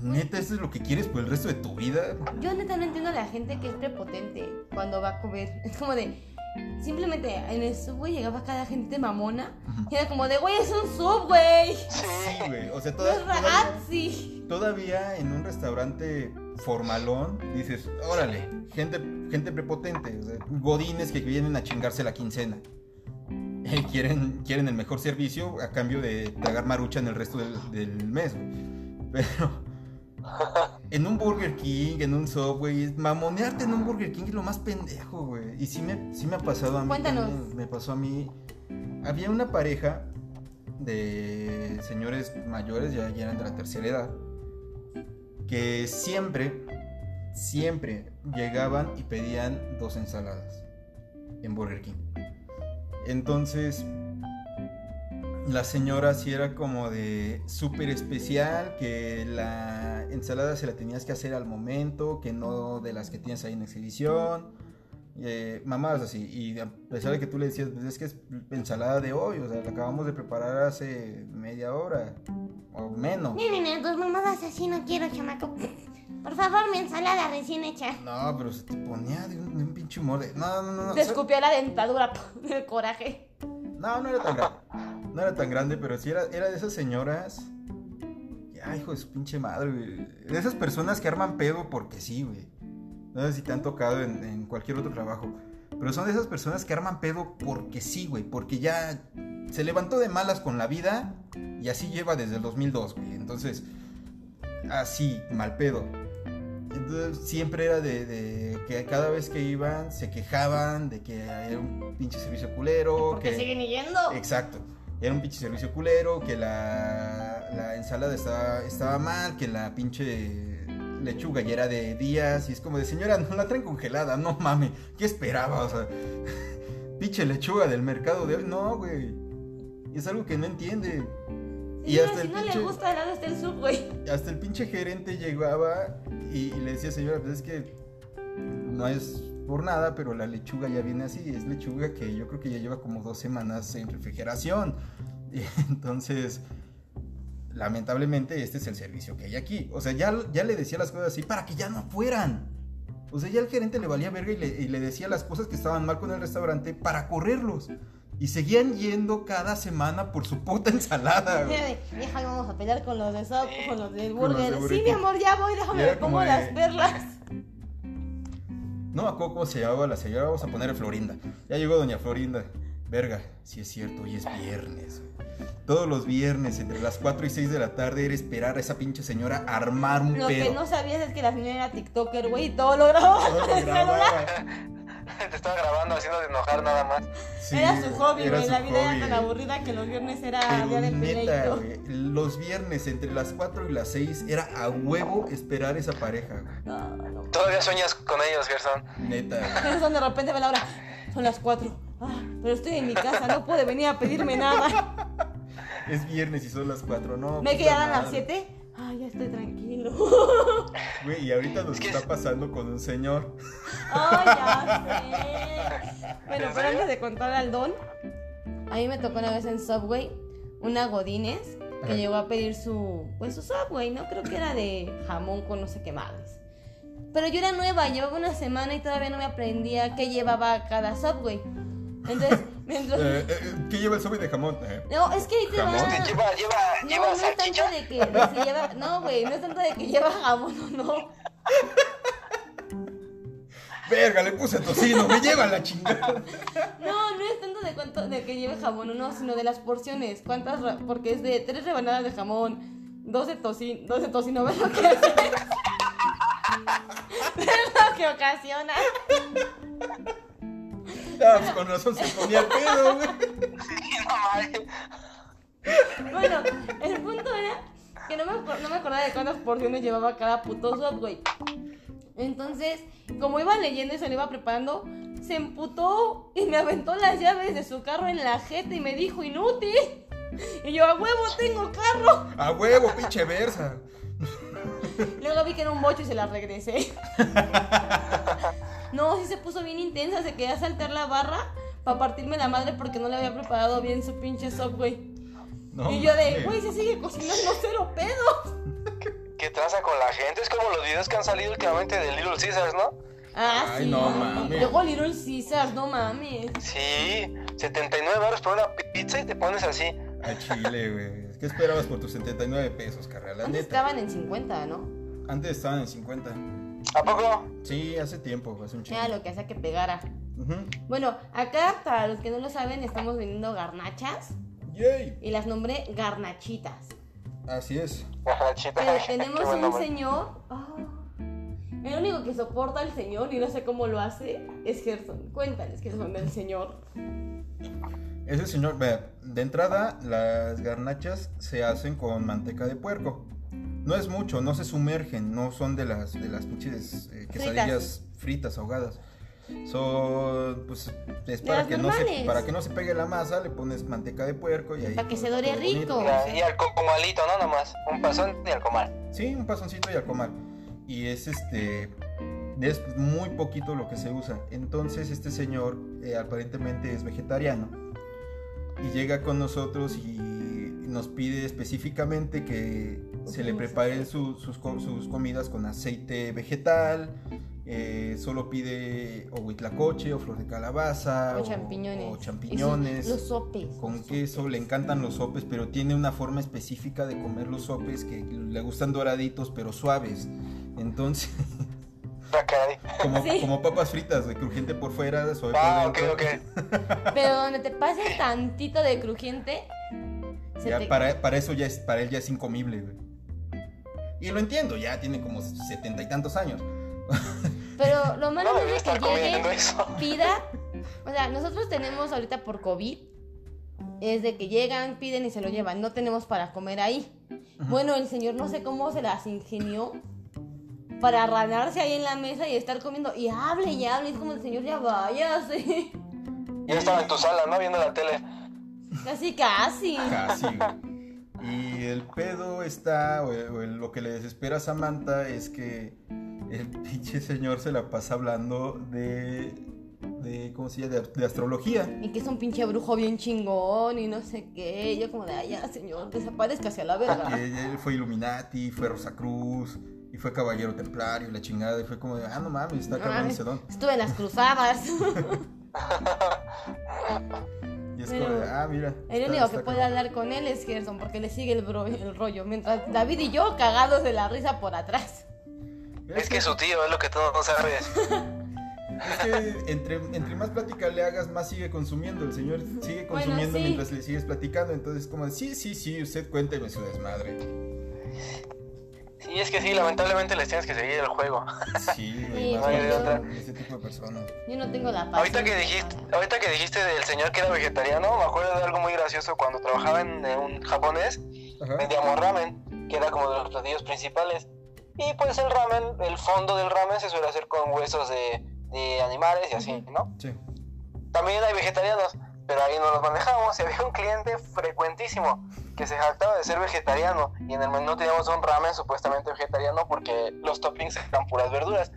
Neta, ¿eso es lo que quieres por el resto de tu vida? Yo neta no entiendo a la gente que es prepotente cuando va a comer. Es como de. Simplemente en el subway llegaba cada gente mamona. Y era como de, güey, es un subway. Sí. Sí, güey. O sea, toda- todavía, todavía en un restaurante formalón dices, órale, gente, gente prepotente, o sea, godines que vienen a chingarse la quincena. Y quieren, quieren el mejor servicio a cambio de tragar marucha en el resto del, del mes, güey. Pero en un Burger King, en un Subway, mamonearte en un Burger King es lo más pendejo, güey. Y sí me, sí me ha pasado a mí. Cuéntanos. también, Me pasó a mí. Había una pareja de señores mayores, ya, ya eran de la tercera edad, que siempre, siempre llegaban y pedían dos ensaladas en Burger King. Entonces, la señora sí era como de súper especial, que la ensalada se la tenías que hacer al momento, que no de las que tienes ahí en exhibición. eh, mamadas así. Y a pesar de que tú le decías, pues es que es ensalada de hoy, o sea, la acabamos de preparar hace media hora o menos. Miren, tus mamadas así no quiero, chamaco. Por favor, mi ensalada recién hecha. No, pero se te ponía de un, de un pinche humor de... No, no, no. no. Te escupió la dentadura del coraje. No, no era tan grande. No era tan grande, pero sí era, era de esas señoras. Ay, hijo de su pinche madre, güey. De esas personas que arman pedo porque sí, güey. No sé si te han tocado en, en cualquier otro trabajo. Pero son de esas personas que arman pedo porque sí, güey. Porque ya se levantó de malas con la vida y así lleva desde el 2002, güey. Entonces, así, mal pedo. Entonces, siempre era de, de que cada vez que iban se quejaban de que era un pinche servicio culero. Porque que... siguen yendo. Exacto. Era un pinche servicio culero, que la, la ensalada estaba, estaba mal, que la pinche lechuga ya era de días. Y es como de, señora, no la traen congelada, no mames. ¿Qué esperaba? O sea, pinche lechuga del mercado de hoy. No, güey. Es algo que no entiende. Y hasta si el no pinche, le gusta helado está el sub, güey. Hasta el pinche gerente llegaba y, y le decía, señora, pues es que no es por nada, pero la lechuga ya viene así. Es lechuga que yo creo que ya lleva como dos semanas en refrigeración. Y entonces, lamentablemente, este es el servicio que hay aquí. O sea, ya, ya le decía las cosas así para que ya no fueran. O sea, ya el gerente le valía verga y le, y le decía las cosas que estaban mal con el restaurante para correrlos. Y seguían yendo cada semana por su puta ensalada. Güey. Vieja, vamos a pelear con los de Sop, con los del burger. Los de sí, mi amor, ya voy, déjame ver cómo de... las perlas. No acuerdo cómo se llamaba la señora, vamos a poner Florinda. Ya llegó doña Florinda. Verga, si sí es cierto, hoy es viernes. Todos los viernes, entre las 4 y 6 de la tarde, era esperar a esa pinche señora a armar un lo pedo. Lo que no sabías es que la señora era TikToker, güey, y todo lo grababa. Todo lo grababa. Te estaba grabando haciendo de enojar nada más. Sí, era su hobby, güey. La vida hobby, era tan aburrida que los viernes era Pero día de neta, güey, Los viernes entre las 4 y las 6 era a huevo esperar esa pareja. No, no. Todavía sueñas con ellos, Gerson. Neta. Gerson de repente ve la hora. Son las 4. Ah, pero estoy en mi casa, no puede venir a pedirme nada. Es viernes y son las 4, no. ¿Me que ya dan las 7? Ay, ya estoy Güey, y ahorita nos está es... pasando con un señor. Ay, ya sé. Bueno, pero antes de contar al don, a mí me tocó una vez en Subway una Godínez que Ajá. llegó a pedir su, pues su Subway, ¿no? Creo que era de jamón con no sé qué madres. Pero yo era nueva, llevaba una semana y todavía no me aprendía qué llevaba cada Subway. Entonces, mientras... eh, eh, ¿Qué lleva el Subway de jamón? Eh, no, es que ahí te ¿Jamón? va... Lleva, lleva, No, lleva no es tanto salchicha. de que de si lleva... No, güey, no es tanto de que lleva jamón o no. Verga, le puse tocino, me lleva la chingada. No, no es tanto de cuánto de que lleve jamón o no, sino de las porciones. ¿Cuántas? ra- Porque es de tres rebanadas de jamón, dos de tocino, dos de tocino, ¿ves lo que hace? ¿Ves lo que ocasiona? Ah, pues con razón se ponía el pedo, güey. Sí, no mames. Bueno, el punto era que no me, no me acordaba de cuántas porciones llevaba cada puto Subway. Entonces, como iba leyendo y se lo iba preparando, se emputó y me aventó las llaves de su carro en la jeta y me dijo inútil. Y yo, a huevo, tengo carro. A huevo, pinche versa. Luego vi que era un bocho y se la regresé. No, sí se puso bien intensa, se quería saltar la barra para partirme la madre porque no le había preparado bien su pinche Subway. No, y yo de, güey, se sigue cocinando cero pedo. ¿Qué traza con la gente? Es como los videos que han salido últimamente de Little Caesars, ¿no? Ah, Ay, sí. no mames. Luego Little Caesars, no mames. Sí, 79 euros por una pizza y te pones así. A Chile, güey. ¿Qué esperabas por tus 79 pesos, carnal? Antes neta. estaban en 50, ¿no? Antes estaban en 50. ¿A poco? Sí, hace tiempo, hace un chingo. Era lo que hacía que pegara. Bueno, acá, para los que no lo saben, estamos vendiendo garnachas Yay. y las nombré garnachitas. Así es. La chita. Pero tenemos un nombre. señor. ah, el único que soporta al señor y no sé cómo lo hace es Gerson. Cuéntales que son del señor. Ese señor, vea, de entrada, las garnachas se hacen con manteca de puerco. No es mucho, no se sumergen, no son de las de las pinches eh, quesadillas fritas. ahogadas. Son, pues, es para que, no se, para que no se pegue la masa, le pones manteca de puerco y ahí. Para que se dore bonito. rico. Y al comalito, ¿no? Nomás. Un pasón y al comal. Sí, un pasoncito y al comal. Y es este. Es muy poquito lo que se usa. Entonces este señor eh, aparentemente es vegetariano y llega con nosotros y nos pide específicamente que se le preparen su- sus, sus comidas con aceite vegetal. eh, solo pide o huitlacoche o flor de calabaza O champiñones. o champiñones los sopes. con los queso, le encantan los sopes, pero tiene una forma específica de comer los sopes que le gustan doraditos pero suaves. Entonces, Ah, como, Sí. como papas fritas, de crujiente por fuera, suave Ah, por ok, dentro. ok. Pero donde te pases tantito de crujiente, se Ya te- para, para eso ya es, para él ya es incomible, güey. Y lo entiendo, ya tiene como setenta y tantos años. Pero lo malo No es que llegue, pida. O sea, nosotros tenemos ahorita por COVID. Es de que llegan, piden y se lo llevan. No tenemos para comer ahí. Bueno, el señor no sé cómo se las ingenió para ranarse ahí en la mesa y estar comiendo. Y hable y hable. Es como el señor ya váyase. Yo estaba en tu sala, ¿no? Viendo la tele. Casi, casi. Casi, güey. Y el pedo está, o, o el- lo que le desespera a Samantha es que el pinche señor se la pasa hablando de, de ¿cómo se llama? De, de astrología. Y que es un pinche brujo bien chingón y no sé qué. Yo como de, ay, ya, señor, desaparezca hacia la verga. Que él fue Illuminati, fue Rosacruz, y fue Caballero Templario, y la chingada, y fue como de, ah, no mames, está cabrón mames, ese don. Estuve en las cruzadas. Y es Pero como de, ah, mira. El único que puede cabrón". hablar con él es Gerson, porque le sigue el, bro- el rollo. Mientras David y yo cagados de la risa por atrás. Es que su tío es lo que tú no sabes. Es que entre, entre más plática le hagas, más sigue consumiendo. El señor sigue Bueno, consumiendo sí. mientras le sigues platicando. Entonces, como, de, sí, sí, sí, usted cuénteme su desmadre. Sí, es que sí, lamentablemente les tienes que seguir el juego. Sí, güey, no hay de otra. ese tipo de personas. Yo no tengo la paz. Ahorita que dijiste, ahorita que dijiste del señor que era vegetariano, me acuerdo de algo muy gracioso cuando trabajaba en, en un japonés, vendíamos ramen, que era como de los platillos principales. Y pues el ramen, el fondo del ramen se suele hacer con huesos de, de animales y así, ¿no? Sí. También hay vegetarianos, pero ahí no los manejamos. Y había un cliente frecuentísimo que se jactaba de ser vegetariano. Y en el menú teníamos un ramen supuestamente vegetariano porque los toppings eran puras verduras.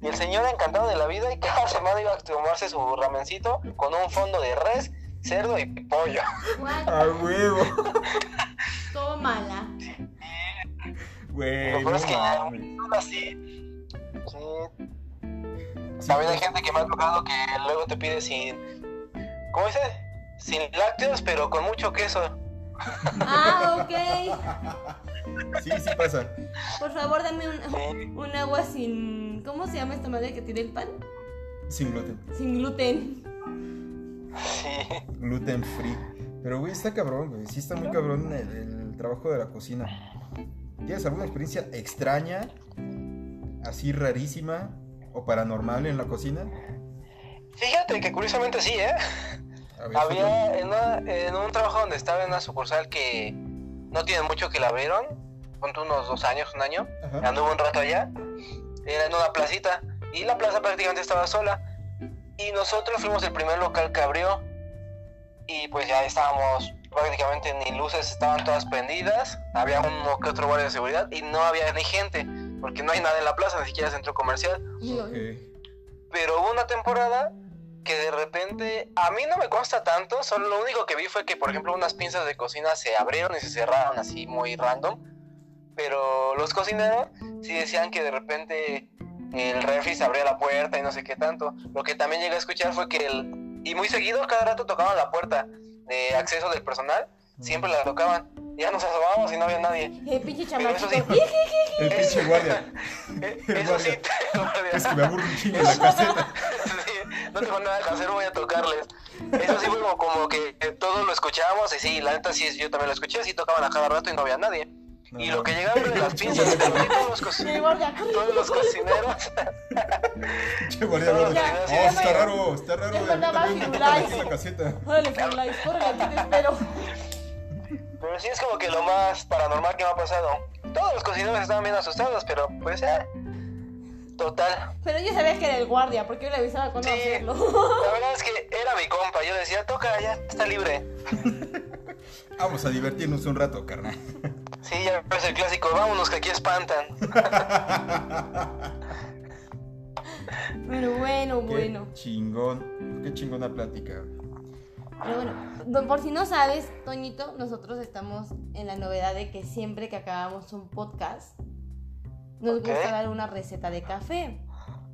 Y el señor encantado de la vida y cada semana iba a tomarse su ramencito con un fondo de res, cerdo y pollo. ¡A huevo! Tómala. Güey, Lo peor no es que ya así. Sí. Sí, También hay pues, gente que me ha tocado que luego te pide sin. ¿Cómo dice? Sin lácteos, pero con mucho queso. Ah, ok. Sí, sí pasa. Por favor, dame un, agua sin. ¿Cómo se llama esta madre que tiene el pan? Sin gluten. Sin gluten. Sí. Gluten free. Pero, güey, está cabrón, güey. Sí está muy cabrón el, el trabajo de la cocina. ¿Tienes alguna experiencia extraña? Así rarísima o paranormal en la cocina? Fíjate que curiosamente sí, ¿eh? Había en, una- en un trabajo donde estaba en una sucursal que no tiene mucho que la abrieron, ponte unos dos años, un año, Ajá. anduve un rato allá, era en una placita, y la plaza prácticamente estaba sola, y nosotros fuimos el primer local que abrió, y pues ya estábamos prácticamente ni luces, estaban todas prendidas, había uno que otro guardia de seguridad, y no había ni gente, porque no hay nada en la plaza, ni siquiera centro comercial, pero hubo una temporada que de repente, a mí no me consta tanto, solo lo único que vi fue que, por ejemplo, unas pinzas de cocina se abrieron y se cerraron así muy random, pero los cocineros sí decían que de repente el refri se abría la puerta y no sé qué tanto. Lo que también llegué a escuchar fue que el... Y muy seguido, cada rato tocaban la puerta de acceso del personal, siempre la tocaban. Ya nos asomábamos y no había nadie. el pinche chamaquito. sí. El pinche guardia. El Eso sí, guardia. Es que me aburro un chingo en la caseta. No tengo nada que hacer, voy a tocarles. Eso sí fue como, como que eh, todos lo escuchábamos y sí, la neta sí, yo también lo escuché, sí tocaban a cada rato y no había nadie. No, y lo que llegaba de las pinzas, de todos los, todos cocineros, Pinche guardia. Oh, está raro, está raro. A mí mandaba Firulais. Órale, Firulais, aquí te espero. pero sí es como que lo más paranormal que me ha pasado. Todos los cocineros estaban bien asustados, pero pues ya, total. Pero yo sabía que era el guardia, porque yo le avisaba cuando Sí. hacerlo. La verdad es que era mi compa, yo decía, toca, ya está libre. Vamos a divertirnos un rato, carnal. Sí, ya es el clásico, vámonos que aquí espantan. Pero bueno, Qué bueno. chingón, qué chingona plática. Pero bueno, no- por si no sabes, Toñito, nosotros estamos en la novedad de que siempre que acabamos un podcast, nos gusta dar una receta de café.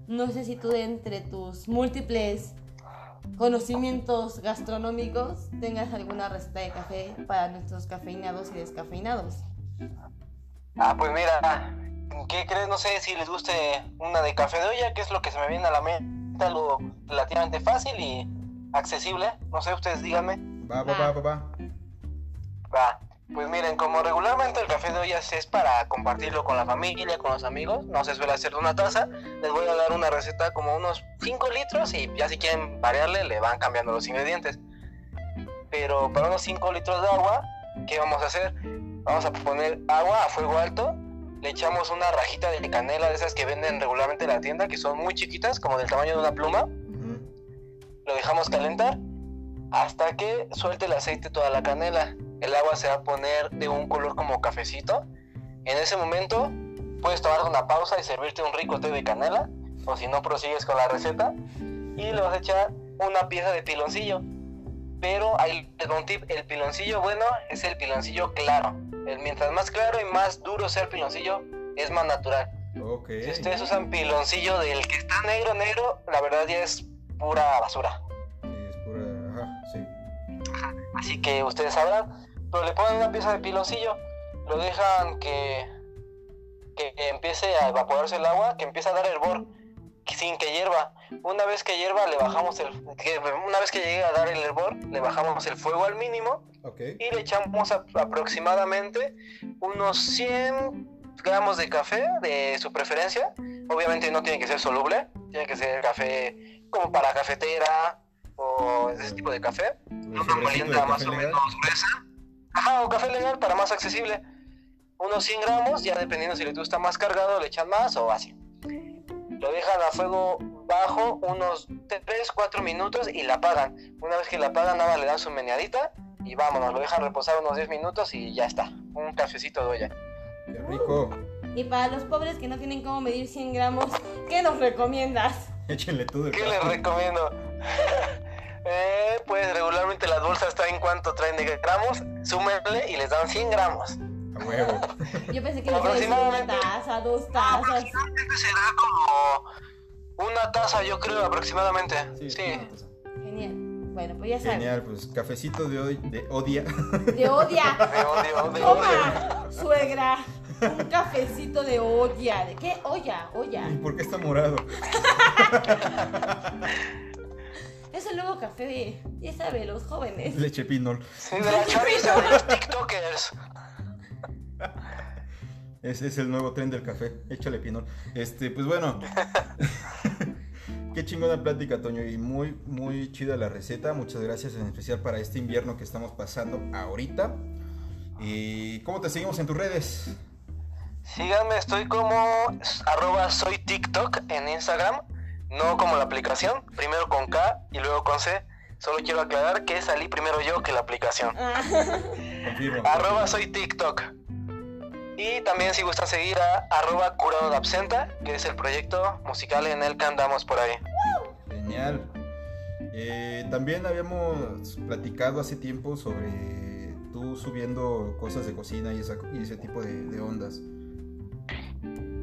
No sé si tú de entre tus múltiples conocimientos gastronómicos tengas alguna receta de café para nuestros cafeinados y descafeinados. Ah, pues mira, ¿qué crees? No sé si les guste una de café de olla, que es lo que se me viene a la mente, algo relativamente fácil y accesible. No sé, ustedes díganme. Va, va, va, va, va. Va, pues miren, como regularmente el café de olla es para compartirlo con la familia, con los amigos, no se suele hacer de una taza, les voy a dar una receta como unos 5 litros y ya si quieren variarle le van cambiando los ingredientes. Pero para unos 5 litros de agua, ¿qué vamos a hacer? Vamos a poner agua a fuego alto, le echamos una rajita de canela de esas que venden regularmente en la tienda, que son muy chiquitas, como del tamaño de una pluma, lo dejamos calentar hasta que suelte el aceite toda la canela. El agua se va a poner de un color como cafecito. En ese momento puedes tomar una pausa y servirte un rico té de canela, o si no prosigues con la receta, y le vas a echar una pieza de piloncillo. Pero doy un tip, el piloncillo bueno es el piloncillo claro. El, mientras más claro y más duro sea el piloncillo, es más natural. Ok. Si ustedes usan piloncillo del que está negro, negro, la verdad ya es pura basura. Sí, es pura. Ajá, sí. Así que ustedes sabrán. Pero le ponen una pieza de piloncillo, lo dejan que, que empiece a evaporarse el agua, que empiece a dar hervor, sin que hierva. Una vez que hierva, le bajamos el. que- una vez que llegue a dar el hervor, le bajamos el fuego al mínimo Ok. y le echamos a- aproximadamente unos 100 gramos de café de su preferencia. Obviamente no tiene que ser soluble, tiene que ser café como para cafetera o ese tipo de café. Una molienda más o menos gruesa. Ajá, o café legal para más accesible. Unos 100 gramos, ya dependiendo si les gusta más cargado, le echan más o así. Lo dejan a fuego bajo unos 3, 4 minutos y la apagan. Una vez que la apagan, nada le dan su meneadita y vámonos. Lo dejan reposar unos 10 minutos y ya está. Un cafecito de olla. Qué rico. Y para los pobres que no tienen cómo medir 100 gramos, ¿qué nos recomiendas? Échenle todo el ¿Qué les recomiendo? eh, pues regularmente las bolsas traen cuánto traen de gramos, súmenle y les dan 100 gramos. A huevo. Yo pensé que le iba a decir una Aproximadamente. taza, dos tazas. Aproximadamente será como una taza, yo creo, aproximadamente. Sí. Genial. Bueno, pues ya sabes. Genial, pues cafecito de, hoy, de odia. De odia. De odio, de odio. Suegra. Un cafecito de olla. ¿De qué? Olla, olla. ¿Y por qué está morado? Es el nuevo café de, ya sabe, los jóvenes. Leche pinol. Sí, de la chaviza, de los TikTokers. Ese es el nuevo tren del café. Échale pinol. Este, pues bueno. Qué chingona plática, Toño. Y muy, muy chida la receta. Muchas gracias, en especial para este invierno que estamos pasando ahorita. ¿Y cómo te seguimos en tus redes? Síganme, estoy como arroba soy TikTok en Instagram, no como la aplicación, primero con K y luego con C. Solo quiero aclarar que salí primero yo que la aplicación. Ah, Confirmo. Arroba soy TikTok. Y también si gustan seguir a arroba curado de absenta, que es el proyecto musical en el que andamos por ahí. Genial. Eh, también habíamos platicado hace tiempo sobre tú subiendo cosas de cocina y, esa- y ese tipo de, de ondas.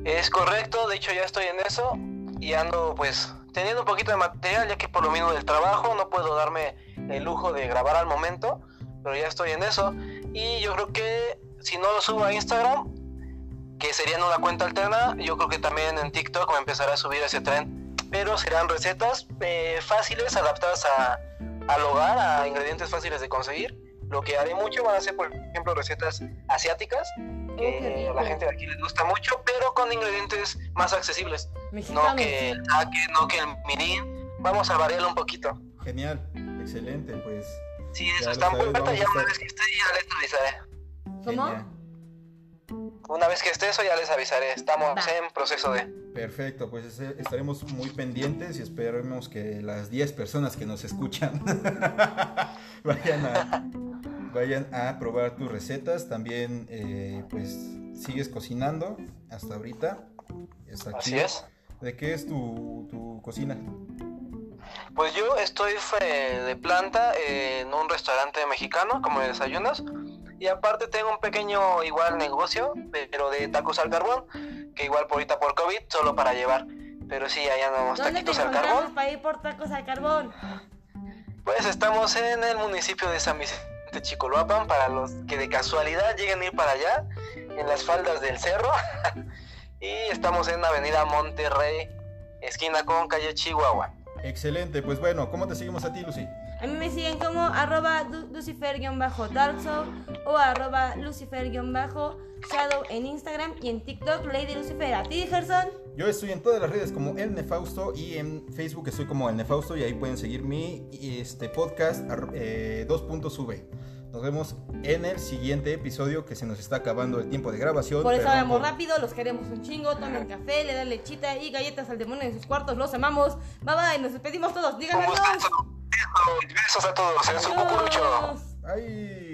Es correcto, de hecho ya estoy en eso y ando pues teniendo un poquito de material ya que por lo mismo del trabajo no puedo darme el lujo de grabar al momento, pero ya estoy en eso y yo creo que si no lo subo a Instagram, que sería en una cuenta alterna, yo creo que también en TikTok me empezará a subir ese tren, pero serán recetas eh, fáciles, adaptadas a, al hogar, a ingredientes fáciles de conseguir. Lo que haré mucho van a ser, por ejemplo, recetas asiáticas, Oh, que a la gente de aquí les gusta mucho, pero con ingredientes más accesibles. No que el taque, no que el mirin. Vamos a variarlo un poquito. Genial, excelente, pues. Ya eso está puerta, vamos ya una vez que esté, ya les avisaré. ¿Cómo? Genial. Una vez que esté eso, ya les avisaré. Estamos Va. en proceso de. Perfecto, pues estaremos muy pendientes y esperemos que las 10 personas que nos escuchan vayan, a, vayan a probar tus recetas. También, eh, pues, sigues cocinando hasta ahorita. Está Así es. ¿De qué es tu, tu cocina? Pues yo estoy de planta en un restaurante mexicano, como de desayunos. Y aparte tengo un pequeño igual negocio, pero de tacos al carbón, que igual por ahorita por COVID, solo para llevar. Pero sí, allá andamos ¿Dónde te taquitos al carbón. para ir por tacos al carbón? Pues estamos en el municipio de San Vicente Chicoloapan, para los que de casualidad lleguen a ir para allá, en las faldas del cerro. y estamos en Avenida Monterrey, esquina con calle Chihuahua. Excelente, pues bueno, ¿cómo te seguimos a ti, Lucy? A mí me siguen como arroba lucifer-darksoul o arroba lucifer-shadow en Instagram y en TikTok Lady Lucifer. ¿A ti, Gerson? Yo estoy en todas las redes como El Nefausto y en Facebook estoy como El Nefausto y ahí pueden seguir mi este, podcast eh, 2.v. Nos vemos en el siguiente episodio que se nos está acabando el tiempo de grabación. Por eso hablamos por- rápido, los queremos un chingo, tomen café, le dan lechita y galletas al demonio en sus cuartos, los amamos. Bye bye, nos despedimos todos, digan adiós. Besos a todos en su cucurucho. Adiós. ¡Ay!